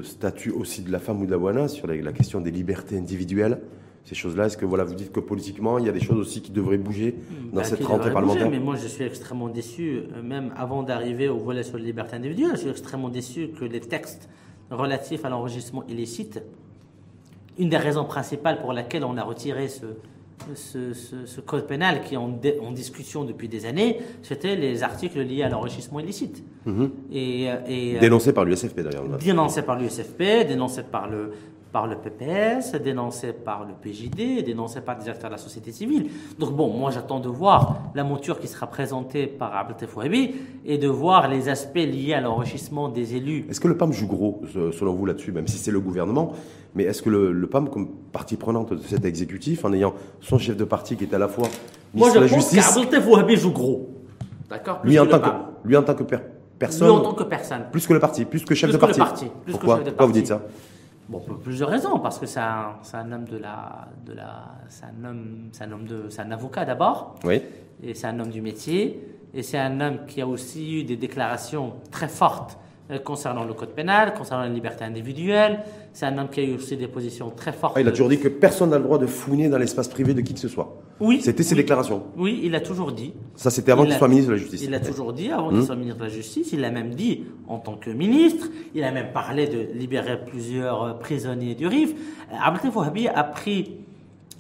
statut aussi de la femme ou de la wana, sur la question des libertés individuelles ces choses-là Est-ce que voilà, vous dites que politiquement, il y a des choses aussi qui devraient bouger dans bah, cette rentrée parlementaire Mais moi, je suis extrêmement déçu, euh, même avant d'arriver au volet sur les libertés individuelles, je suis extrêmement déçu que les textes relatifs à l'enregistrement illicite, une des raisons principales pour laquelle on a retiré ce, ce, code pénal qui est en, discussion depuis des années, c'était les articles liés à l'enrichissement illicite. Mhm. Et, euh, et, euh, dénoncé par l'USFP d'ailleurs. Dénoncé par l'USFP, dénoncé par le, par le PPS, dénoncé par le PJD, dénoncé par des acteurs de la société civile. Donc bon, moi j'attends de voir la monture qui sera présentée par Abdel Fouabi et de voir les aspects liés à l'enrichissement des élus. Est-ce que le PAM joue gros, selon vous, là-dessus, même si c'est le gouvernement Mais est-ce que le, PAM, comme partie prenante de cet exécutif, en ayant son chef de parti qui est à la fois moi, je pense qu'Abdel Fouabi joue gros. D'accord? Lui, en tant que, lui en tant que personne. Lui en tant que personne. Plus que le parti, plus que chef de parti. parti. Pourquoi, Pourquoi vous dites ça? Bon, pour plusieurs raisons, parce que c'est un, un, homme de la, de la, c'est un homme, c'est un homme de, c'est un avocat d'abord. Oui. Et c'est un homme du métier. Et c'est un homme qui a aussi eu des déclarations très fortes concernant le code pénal, concernant la liberté individuelle. C'est un homme qui a eu aussi des positions très fortes. Ah, il a toujours dit que personne n'a le droit de fouiner dans l'espace privé de qui que ce soit. Oui. C'était ses déclarations. Oui, il a toujours dit. Ça, c'était avant qu'il soit ministre de la Justice. Il a toujours dit, avant qu'il soit ministre de la Justice. Il l'a même dit en tant que ministre. Il a même parlé de libérer plusieurs euh, prisonniers du RIF. Abdel Fouhabi a pris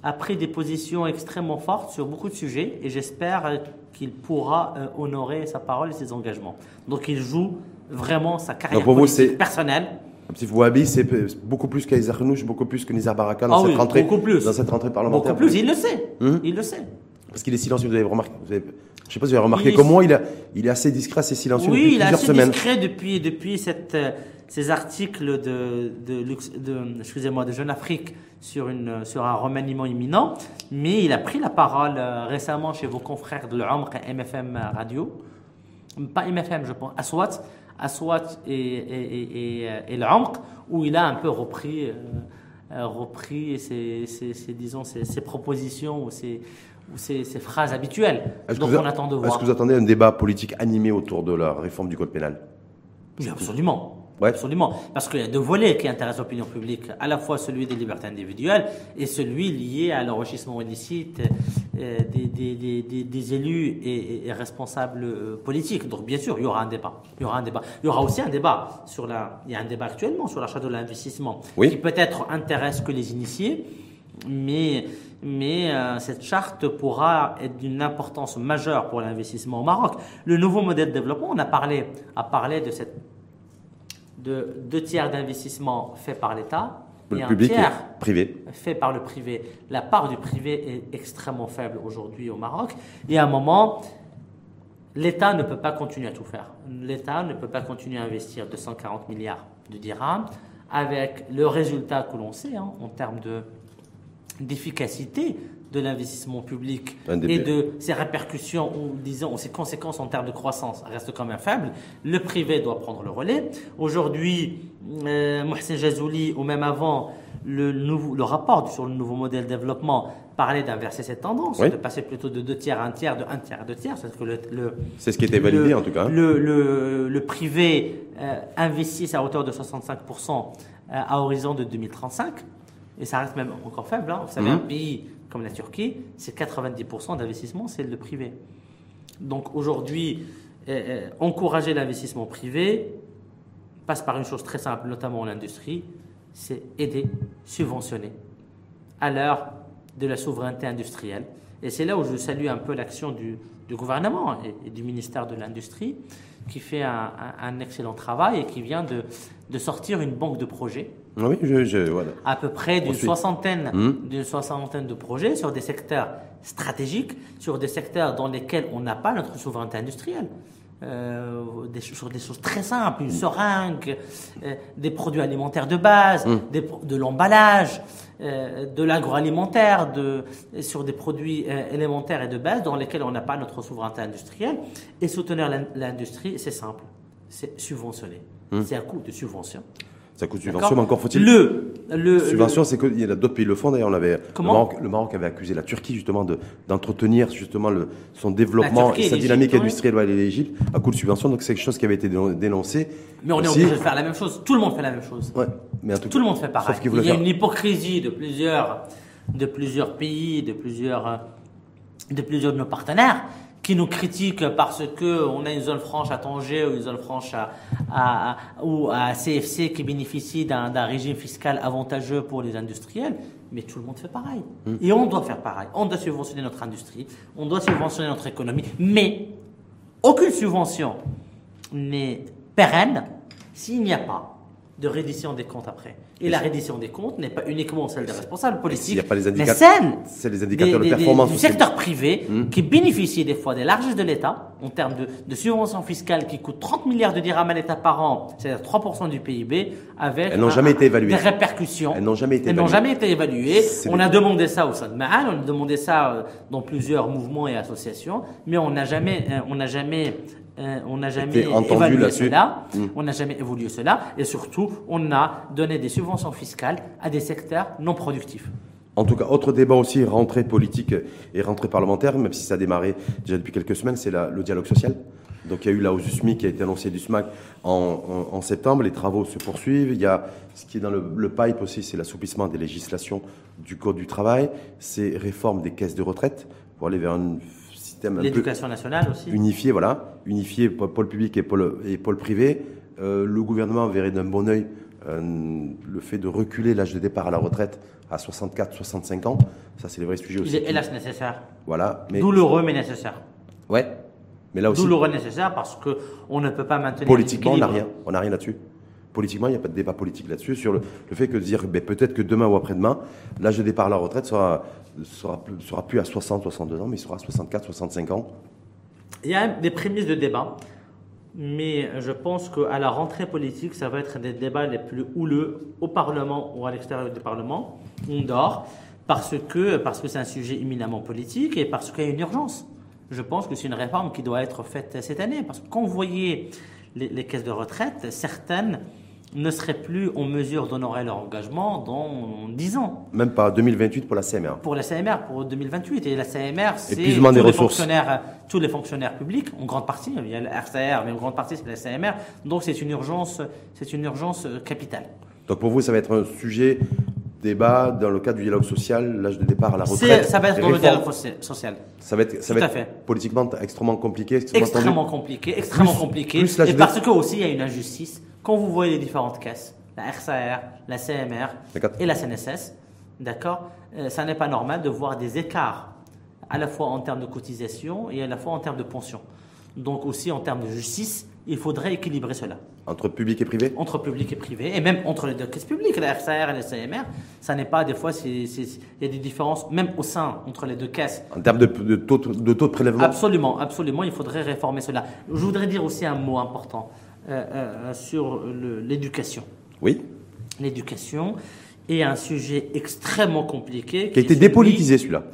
a pris des positions extrêmement fortes sur beaucoup de sujets et j'espère qu'il pourra euh, honorer sa parole et ses engagements. Donc il joue vraiment sa carrière Donc pour vous, c'est- personnelle. Si vous Wahhabi, c'est beaucoup plus qu'Aïs Arnouch, beaucoup plus que Nizar Baraka dans, Ah cette oui, rentrée, beaucoup plus. dans cette rentrée parlementaire. Beaucoup plus, il le sait. Hum. Il le sait. Parce qu'il est silencieux, vous avez remarqué. Vous avez, je sais pas si vous avez remarqué Il est- comme moi, il, a, il est assez discret, assez silencieux Oui, depuis il est plusieurs assez semaines. discret depuis, depuis cette, euh, ces articles de, de, Lux- de- excusez-moi, de Jeune Afrique sur, une, sur un remaniement imminent, mais il a pris la parole euh, récemment chez vos confrères de l'Omr et MFM Radio, pas MFM, je pense, Aswat, Aswat et, et, et, et, où il a un peu repris, euh, euh, repris ses, ses- ses, disons, ses, propositions ou ses, ou ses, ses phrases habituelles. Est-ce que Donc vous- on attend de Est-ce voir. que vous attendez un débat politique animé autour de la réforme du code pénal? Oui, absolument. Ouais. Absolument. Parce qu'il y a deux volets qui intéressent l'opinion publique, à la fois celui des libertés individuelles et celui lié à l'enrichissement illicite des, des, des, des, des élus et, et- et responsables euh, politiques. Donc, bien sûr, il y aura un débat. Il y aura un débat. Il y aura aussi un débat sur la. Il y a un débat actuellement sur l'achat de l'investissement Oui. qui peut-être intéresse que les initiés, mais, mais euh, cette charte pourra être d'une importance majeure pour l'investissement au Maroc. Le nouveau modèle de développement, on a parlé, a parlé de cette de deux tiers d'investissement fait par l'État et Le un public tiers et privé. fait par le privé. La part du privé est extrêmement faible aujourd'hui au Maroc. Et à un moment, l'État ne peut pas continuer à tout faire. L'État ne peut pas continuer à investir 240 milliards de dirhams avec le résultat que l'on sait hein, en termes de d'efficacité de l'investissement public et de ses répercussions ou disons ses conséquences en termes de croissance restent quand même faibles. Le privé doit prendre le relais. Aujourd'hui, euh, Mohsen Jazouli ou même avant le, nouveau, le rapport sur le nouveau modèle de développement parlait d'inverser cette tendance, Oui. de passer plutôt de deux tiers à un tiers, de un tiers à deux tiers. C'est-à-dire que le, le- C'est ce qui était validé le- en tout cas. hein. Le, privé euh, investisse à hauteur de 65% euh, à horizon de 2035, et ça reste même encore faible. hein. Vous savez, Mhm. un pays comme la Turquie, c'est 90% d'investissement, c'est le privé. Donc aujourd'hui, euh, euh, encourager l'investissement privé passe par une chose très simple, notamment en industrie, c'est aider, subventionner à l'heure de la souveraineté industrielle. Et c'est là où je salue un peu l'action du, gouvernement et, du ministère de l'Industrie, qui fait un, excellent travail et qui vient de, de sortir une banque de projets, Oui, je, je- voilà. à peu près d'une soixantaine, d'une soixantaine de projets sur des secteurs stratégiques, sur des secteurs dans lesquels on n'a pas notre souveraineté industrielle. Euh, des, sur des choses très simples, une seringue, euh, des produits alimentaires de base, des pro- de l'emballage, euh, de l'agroalimentaire, de, sur des produits élémentaires et de base dans lesquels on n'a pas notre souveraineté industrielle. Et soutenir l'in- l'industrie, c'est simple, c'est subventionner. C'est un coût de subvention. Ça coûte subvention, mais encore faut-il. Le, le, Subvention, c'est qu'il y a d'autres pays le font. D'ailleurs, on avait le Maroc, le Maroc avait accusé la Turquie justement de d'entretenir justement le, son développement Turquie et sa dynamique industrielle et l'Égypte à coup de subvention. Donc c'est quelque chose qui avait été dénon- dénoncé. Mais on est obligé de faire la même chose. Tout le monde fait la même chose. Ouais, mais en tout, Tout le monde fait pareil. Il y a faire- une hypocrisie de plusieurs, de plusieurs pays, de plusieurs, de plusieurs de nos partenaires qui nous critiquent parce que on a une zone franche à Tanger ou une zone franche à, à- à- ou à CFC qui bénéficie d'un régime fiscal avantageux pour les industriels. Mais tout le monde fait pareil. Hmm. Et on doit faire pareil. On doit subventionner notre industrie. On doit subventionner notre économie. Mais aucune subvention n'est pérenne s'il n'y a pas de reddition des comptes après. Et la reddition des comptes n'est pas uniquement celle des responsables politiques, s'il n'y a pas les mais indicateurs- celle c'est les indicateurs des- de des- performance du secteur privé Hmm. qui bénéficie des fois des largesses de l'État en termes de, de subventions fiscales qui coûtent 30 milliards de dirhams à l'État par an, c'est-à-dire 3% du PIB, avec Elles un- jamais été évaluées. des répercussions. Elles n'ont jamais été Elles évaluées. jamais été évaluées. On a demandé ça au sein de Ma'al, on a demandé ça euh, dans plusieurs mouvements et associations, mais on n'a jamais, euh, on n'a jamais, euh, on n'a jamais évalué là-dessus. cela. Mm. On n'a jamais évolué cela, et surtout, on a donné des subventions fiscales à des secteurs non productifs. En tout cas, autre débat aussi, rentrée politique et rentrée parlementaire, même si ça a démarré déjà depuis quelques semaines, c'est le dialogue social. Donc il y a eu la hausse du SMIC qui a été annoncée du SMAC en, en- en septembre, les travaux se poursuivent. Il y a ce qui est dans le, le pipe aussi, c'est l'assouplissement des législations du Code du travail, c'est réforme des caisses de retraite pour aller vers un système L'éducation nationale aussi. unifié, voilà, unifié pôle public et pôle, et pôle privé. Euh, le gouvernement verrait d'un bon œil le fait de reculer l'âge de départ à la retraite à 64-65 ans, ça c'est le vrai sujet aussi. Il est hélas nécessaire. Voilà. Mais Douloureux mais nécessaire. Ouais. Mais là aussi. Douloureux nécessaire parce que on ne peut pas maintenir. Politiquement, on n'a rien. On n'a rien là-dessus. Politiquement, il n'y a pas de débat politique là-dessus sur le, fait que de dire ben, peut-être que demain ou après-demain, l'âge de départ à la retraite sera, sera, sera plus à 60, 62 ans, mais sera à 64, 65 ans. Il y a des prémices de débat. Mais je pense qu'à la rentrée politique, ça va être un des débats les plus houleux au Parlement ou à l'extérieur du Parlement. On dort parce que parce que c'est un sujet éminemment politique et parce qu'il y a une urgence. Je pense que c'est une réforme qui doit être faite cette année. Parce que quand vous voyez les caisses de retraite, certaines ne seraient plus en mesure d'honorer leur engagement dans 10 ans. Même pas 2028 pour la CMR. Pour la CMR, pour 2028. Et la CMR, c'est tous, les fonctionnaires, tous les fonctionnaires publics, en grande partie, il y a le RCR, mais en grande partie c'est la CMR. Donc c'est une urgence, c'est une urgence euh, capitale. Donc pour vous, ça va être un sujet débat dans le cadre du dialogue social, l'âge de départ à la retraite. Ça va être dans le dialogue social. Ça va être, ça va être politiquement extrêmement compliqué. Extrêmement, compliqué, extrêmement compliqué. et parce que aussi il y a une injustice quand vous voyez les différentes caisses, la RCR, la CMR et la CNSS, d'accord, euh, ça n'est pas normal de voir des écarts à la fois en termes de cotisation et à la fois en termes de pension. Donc aussi en termes de justice, il faudrait équilibrer cela. Entre public et privé? Entre public et privé, et même entre les deux caisses publiques, la RCR et la CMR, ça n'est pas des fois, il y a des différences, même au sein, entre les deux caisses. En termes de, taux, de taux de prélèvement? Absolument, absolument, il faudrait réformer cela. Je voudrais dire aussi un mot important. Euh, euh, sur l'éducation. Oui. L'éducation est un sujet extrêmement compliqué. Qui a été dépolitisé celui-là.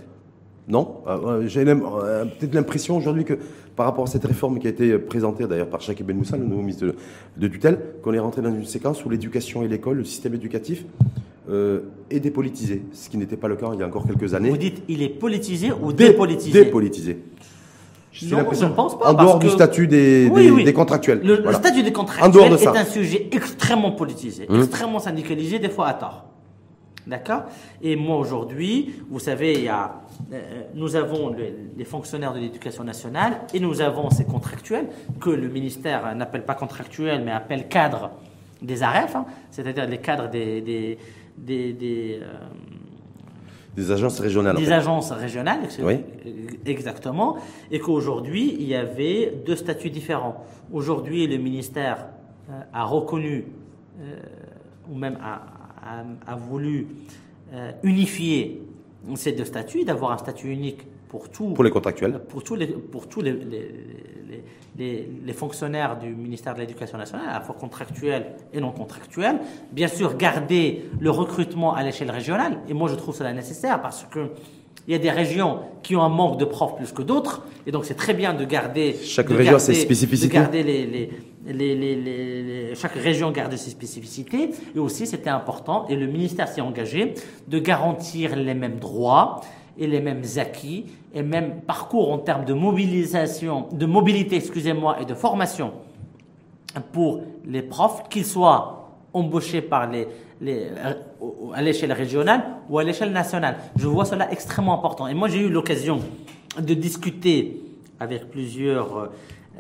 Non? Euh, J'ai peut-être l'impression aujourd'hui que par rapport à cette réforme qui a été présentée d'ailleurs par Jacques Ben Moussa, le nouveau ministre de, tutelle, qu'on est rentré dans une séquence où l'éducation et l'école, le système éducatif, est dépolitisé, ce qui n'était pas le cas il y a encore quelques années. Vous dites il est politisé ou dépolitisé? Dépolitisé. Non, je ne pense pas. En dehors du statut des, des, contractuels. Le, statut des contractuels est un sujet extrêmement politisé, hum. extrêmement syndicalisé, des fois à tort. D'accord? Et moi aujourd'hui, vous savez, il y a, euh, nous avons les, fonctionnaires de l'éducation nationale et nous avons ces contractuels que le ministère n'appelle pas contractuels mais appelle cadres des AREF, hein, c'est-à-dire les cadres des, des, des, euh, des agences régionales. Des agences régionales, exactement. Et qu'aujourd'hui, il y avait deux statuts différents. Aujourd'hui, le ministère euh, a reconnu, euh, ou même a, voulu euh, unifier ces deux statuts, d'avoir un statut unique pour tout, pour les contractuels, pour tous les, pour tous les, les, les, fonctionnaires du ministère de l'Éducation nationale, à la fois contractuels et non contractuels. Bien sûr, garder le recrutement à l'échelle régionale. Et moi, je trouve cela nécessaire parce que il y a des régions qui ont un manque de profs plus que d'autres, et donc c'est très bien de garder. Chaque région a ses spécificités. De garder les, les, les, les, chaque région garde ses spécificités, et aussi c'était important, et le ministère s'est engagé de garantir les mêmes droits et les mêmes acquis et même parcours en termes de mobilisation, de mobilité, excusez-moi, et de formation pour les profs, qu'ils soient embauchés par les, les, à l'échelle régionale ou à l'échelle nationale. Je vois cela extrêmement important. Et moi, j'ai eu l'occasion de discuter avec plusieurs euh,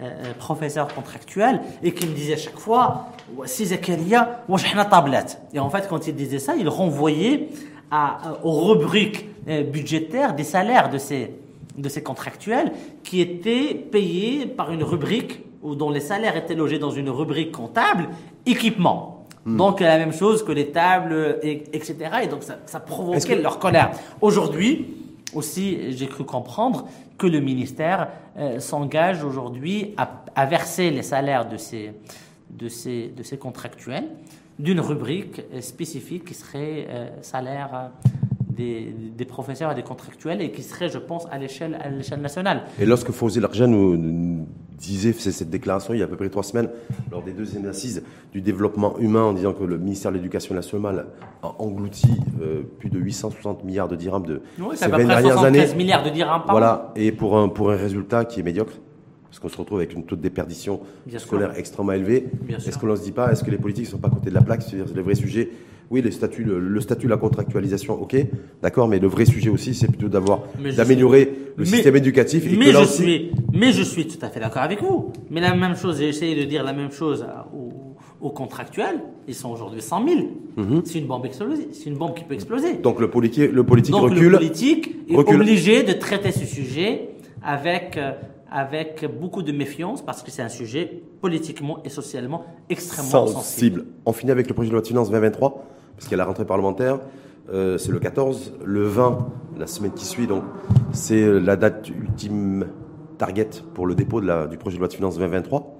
euh, professeurs contractuels et qui me disaient chaque fois, si Zakaria. Et en fait, quand ils disaient ça, ils renvoyaient à, aux rubriques euh, budgétaires des salaires de ces, de ces contractuels qui étaient payés par une rubrique ou dont les salaires étaient logés dans une rubrique comptable équipement. Hmm. Donc la même chose que les tables, et, etc. Et donc ça, ça provoquait leur colère. Aujourd'hui, aussi, j'ai cru comprendre que le ministère euh, s'engage aujourd'hui à, à, verser les salaires de ces, de ces, de ces contractuels d'une rubrique spécifique qui serait euh, salaire des, des, professeurs et des contractuels et qui serait, je pense, à l'échelle à l'échelle nationale. Et lorsque Fawzi Larjan nous, disait cette déclaration il y a à peu près trois semaines lors des deuxièmes assises du développement humain en disant que le ministère de l'Éducation nationale a englouti euh, plus de 860 milliards de dirhams de oui, ces 20 dernières années. milliards de dirhams par Voilà, et pour un, pour un résultat qui est médiocre parce qu'on se retrouve avec une taux de déperdition scolaire extrêmement élevé. Est-ce qu'on ne se dit pas, est-ce que les politiques ne sont pas à côté de la plaque C'est le vrai sujet? Oui, le statut, le, statut, la contractualisation, ok, d'accord, mais le vrai sujet aussi, c'est plutôt d'avoir, d'améliorer le système éducatif. Et mais je suis, mais je suis tout à fait d'accord avec vous. Mais la même chose, j'ai essayé de dire la même chose aux, aux contractuels, ils sont aujourd'hui 100 000. Mhm. C'est une bombe explosive. C'est une bombe qui peut exploser. Donc le politique, le politique Donc recule. le politique est recule. obligé de traiter ce sujet avec, euh, avec beaucoup de méfiance parce que c'est un sujet politiquement et socialement extrêmement sensible. sensible. On finit avec le projet de loi de finances 2023, parce qu'il y a la rentrée parlementaire. Euh, c'est le 14, le 20, la semaine qui suit, donc c'est la date ultime target pour le dépôt de la- du projet de loi de finances 2023.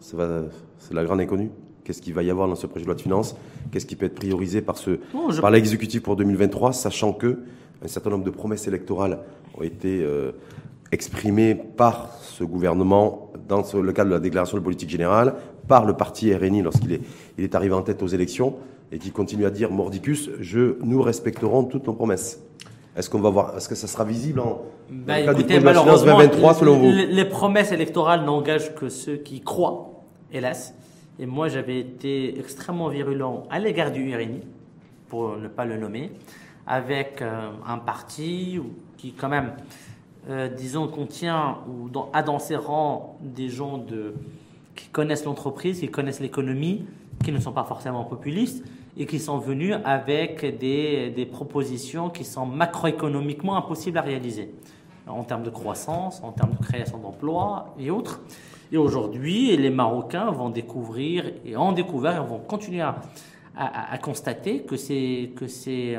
Ça va- C'est la grande inconnue. Qu'est-ce qu'il va y avoir dans ce projet de loi de finances? Qu'est-ce qui peut être priorisé par, ce, Non, je- par l'exécutif pour 2023, sachant que un certain nombre de promesses électorales ont été euh, exprimées par ce gouvernement dans le cadre de la déclaration de politique générale, par le parti RNI lorsqu'il est, il est arrivé en tête aux élections, et qui continue à dire mordicus, je, nous respecterons toutes nos promesses. Est-ce qu'on va voir, est-ce que ça sera visible en Bah, du écoutez, de loi de finances malheureusement, 2023 selon vous les, promesses électorales n'engagent que ceux qui croient, hélas. Et moi, j'avais été extrêmement virulent à l'égard du RNI, pour ne pas le nommer, avec euh, un parti qui, quand même, euh, disons, contient ou dans, a dans ses rangs des gens de, qui connaissent l'entreprise, qui connaissent l'économie, qui ne sont pas forcément populistes et qui sont venus avec des, des propositions qui sont macroéconomiquement impossibles à réaliser en termes de croissance, en termes de création d'emplois et autres. Et aujourd'hui, les Marocains vont découvrir et ont découvert et vont continuer à, à- à constater que ces, que ces,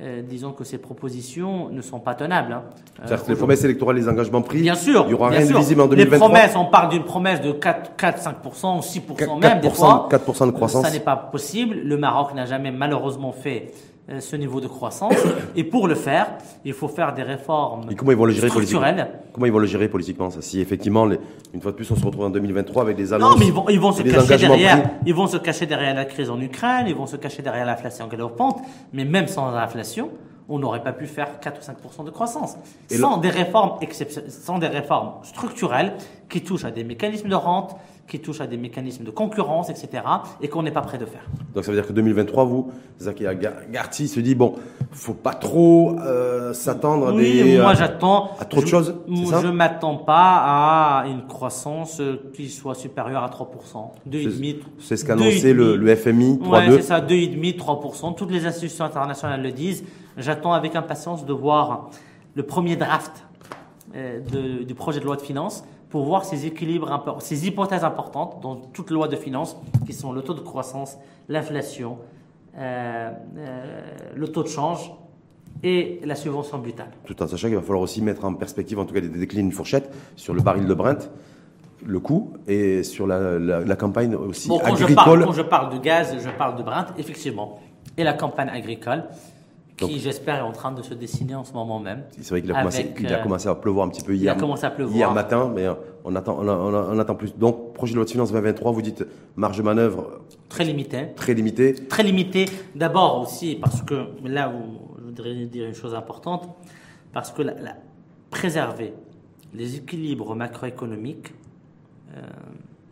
euh, euh, disons que ces propositions ne sont pas tenables. hein. Euh, les promesses électorales, les engagements pris, Bien sûr. il y aura rien de visible en Les 2023. promesses, on parle d'une promesse de 4, 4 5%, 6% même des 4%, fois. 4% de croissance. Ça n'est pas possible. Le Maroc n'a jamais malheureusement fait euh, ce niveau de croissance. Et pour le faire, il faut faire des réformes Et comment ils vont le gérer politiquement structurelles. Comment ils vont le gérer politiquement ça Si effectivement, les- une fois de plus, on se retrouve en 2023 avec des annonces, Non, mais ils vont, ils vont se cacher derrière. Ils vont se cacher derrière la crise en Ukraine. Ils vont se cacher derrière l'inflation galopante. Mais même sans l'inflation, on n'aurait pas pu faire 4 ou 5 de croissance. Et sans des réformes sans des réformes structurelles qui touchent à des mécanismes de rente, qui touchent à des mécanismes de concurrence, etc. Et qu'on n'est pas prêt de faire. Donc ça veut dire que 2023, vous, Zaki Garti se dit bon, faut pas trop euh, s'attendre à Oui, des. moi euh, j'attends. à trop de je- choses, ça Je m'attends pas à une croissance euh, qui soit supérieure à 3%. 2,5%. C'est ce le, 2,5%. le FMI, Ouais, 3,2. c'est ça, 2,5, 3%. Toutes les institutions internationales le disent. J'attends avec impatience de voir le premier draft euh, de- du projet de loi de finances pour voir ces équilibres, ces hypothèses importantes dans toute loi de finances qui sont le taux de croissance, l'inflation, euh, euh, le taux de change et la subvention brutale. Tout en sachant qu'il va falloir aussi mettre en perspective, en tout cas, des décliner une fourchette sur le baril de Brent, le coût, et sur la, la- la campagne aussi Bon, quand, je agricole. parle, quand je parle de gaz, je parle de Brent, effectivement. Et la campagne agricole, qui, j'espère, est en train de se dessiner en ce moment même. C'est vrai qu'il a, commencé, Avec, il a euh, commencé à pleuvoir un petit peu il hier, a commencé à pleuvoir. hier matin, mais euh, on attend, on, attend plus. Donc, projet de loi de finances 2023, vous dites marge de manœuvre Très limité. très limitée. Très limité. D'abord aussi, parce que là où je voudrais dire une chose importante, parce que la- la- préserver les équilibres macroéconomiques euh,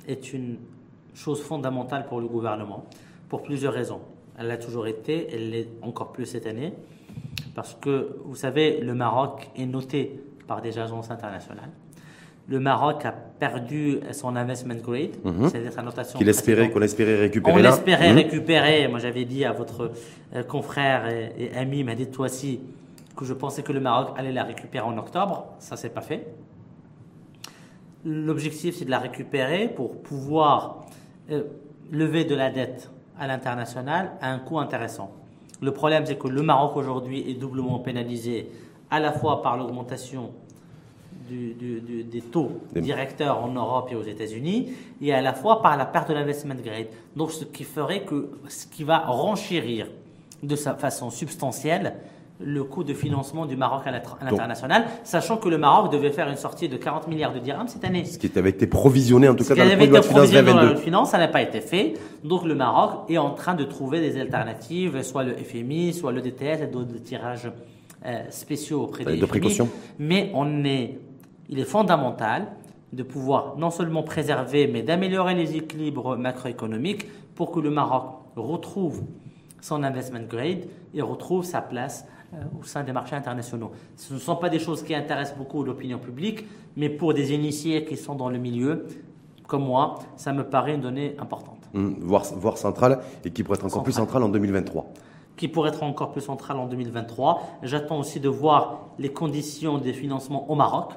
est une chose fondamentale pour le gouvernement, pour plusieurs raisons. Elle l'a toujours été, elle l'est encore plus cette année, parce que, vous savez, le Maroc est noté par des agences internationales. Le Maroc a perdu son investment grade, Mhm. c'est-à-dire sa notation Qu'il espérait, qu'on espérait récupérer On là. espérait Mhm. récupérer. Moi, j'avais dit à votre euh, confrère et, et ami Mehdi Touassi que je pensais que le Maroc allait la récupérer en octobre. Ça, c'est pas fait. L'objectif, c'est de la récupérer pour pouvoir euh, lever de la dette à l'international à un coût intéressant. Le problème, c'est que le Maroc aujourd'hui est doublement pénalisé à la fois par l'augmentation du- du- du- des taux directeurs en Europe et aux États-Unis, et à la fois par la perte de l'investment grade. Donc, ce qui ferait que, ce qui va renchérir de sa façon substantielle le coût de financement du Maroc à l'int- à l'international, sachant que le Maroc devait faire une sortie de 40 milliards de dirhams cette année. Ce qui avait été provisionné, en tout cas, dans le loi été de finances provisionné dans la loi 2022. de finances, ça n'a pas été fait. Donc le Maroc est en train de trouver des alternatives, soit le FMI, soit le DTS d'autres tirages euh, spéciaux auprès des De FMI. précaution. Mais on est, il est fondamental de pouvoir non seulement préserver, mais d'améliorer les équilibres macroéconomiques pour que le Maroc retrouve son investment grade et retrouve sa place au sein des marchés internationaux. Ce ne sont pas des choses qui intéressent beaucoup l'opinion publique, mais pour des initiés qui sont dans le milieu, comme moi, ça me paraît une donnée importante. Hum, voire, voire centrale, et qui pourrait être encore plus centrale en 2023 qui pourrait être encore plus centrale en 2023. J'attends aussi de voir les conditions des financements au Maroc,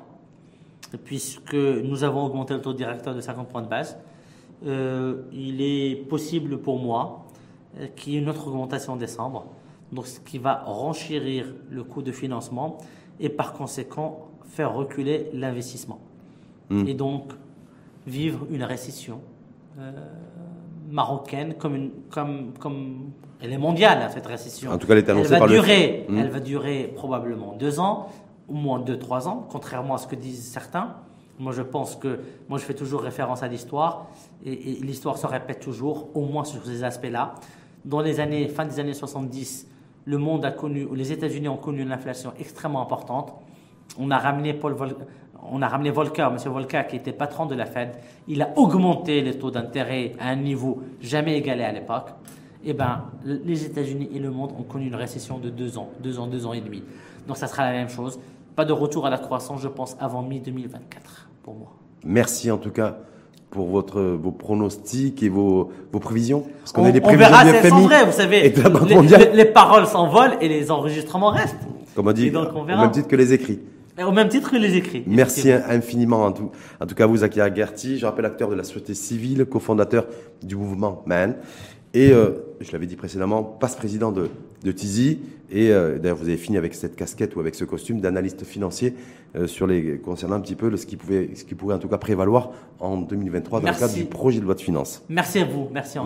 puisque nous avons augmenté le taux directeur de 50 points de base. Euh, il est possible pour moi euh, qu'il y ait une autre augmentation en décembre, donc ce qui va renchérir le coût de financement et par conséquent faire reculer l'investissement. Hmm. Et donc vivre une récession euh, marocaine comme, une, comme, comme elle est mondiale, cette récession. En tout cas, elle est annoncée elle va durer, hmm. Elle va durer probablement deux ans, au moins deux, trois ans, contrairement à ce que disent certains. Moi, je pense que, moi, je fais toujours référence à l'histoire, et, l'histoire se répète toujours, au moins sur ces aspects-là. Dans les années, fin des années 70, le monde a connu, les États-Unis ont connu une inflation extrêmement importante. On a ramené Paul on a ramené Volcker, M. Volcker, qui était patron de la Fed. Il a augmenté les taux d'intérêt à un niveau jamais égalé à l'époque. Eh ben, les États-Unis et le monde ont connu une récession de deux ans, deux ans, deux ans et demi. Donc, ça sera la même chose. Pas de retour à la croissance, je pense, avant mi-2024 pour moi. Merci en tout cas pour votre, vos pronostics et vos, vos prévisions? Parce qu'on a des prévisions on verra si elles sont vraies, vous savez. Les, les, paroles s'envolent et les enregistrements restent. Comme on dit, donc on verra. au même titre que les écrits. Au même titre que les écrits. Merci infiniment en tout, en tout cas vous, Akia Gerti. Je rappelle acteur de la société civile, cofondateur du mouvement MAN. Et euh, je l'avais dit précédemment, passe-président de, de Tizi. Et euh, d'ailleurs, vous avez fini avec cette casquette ou avec ce costume d'analyste financier euh, sur les, concernant un petit peu ce, qui pouvait, ce qui pourrait en tout cas prévaloir en 2023 dans le cadre du projet de loi de finances. Merci à vous. Merci.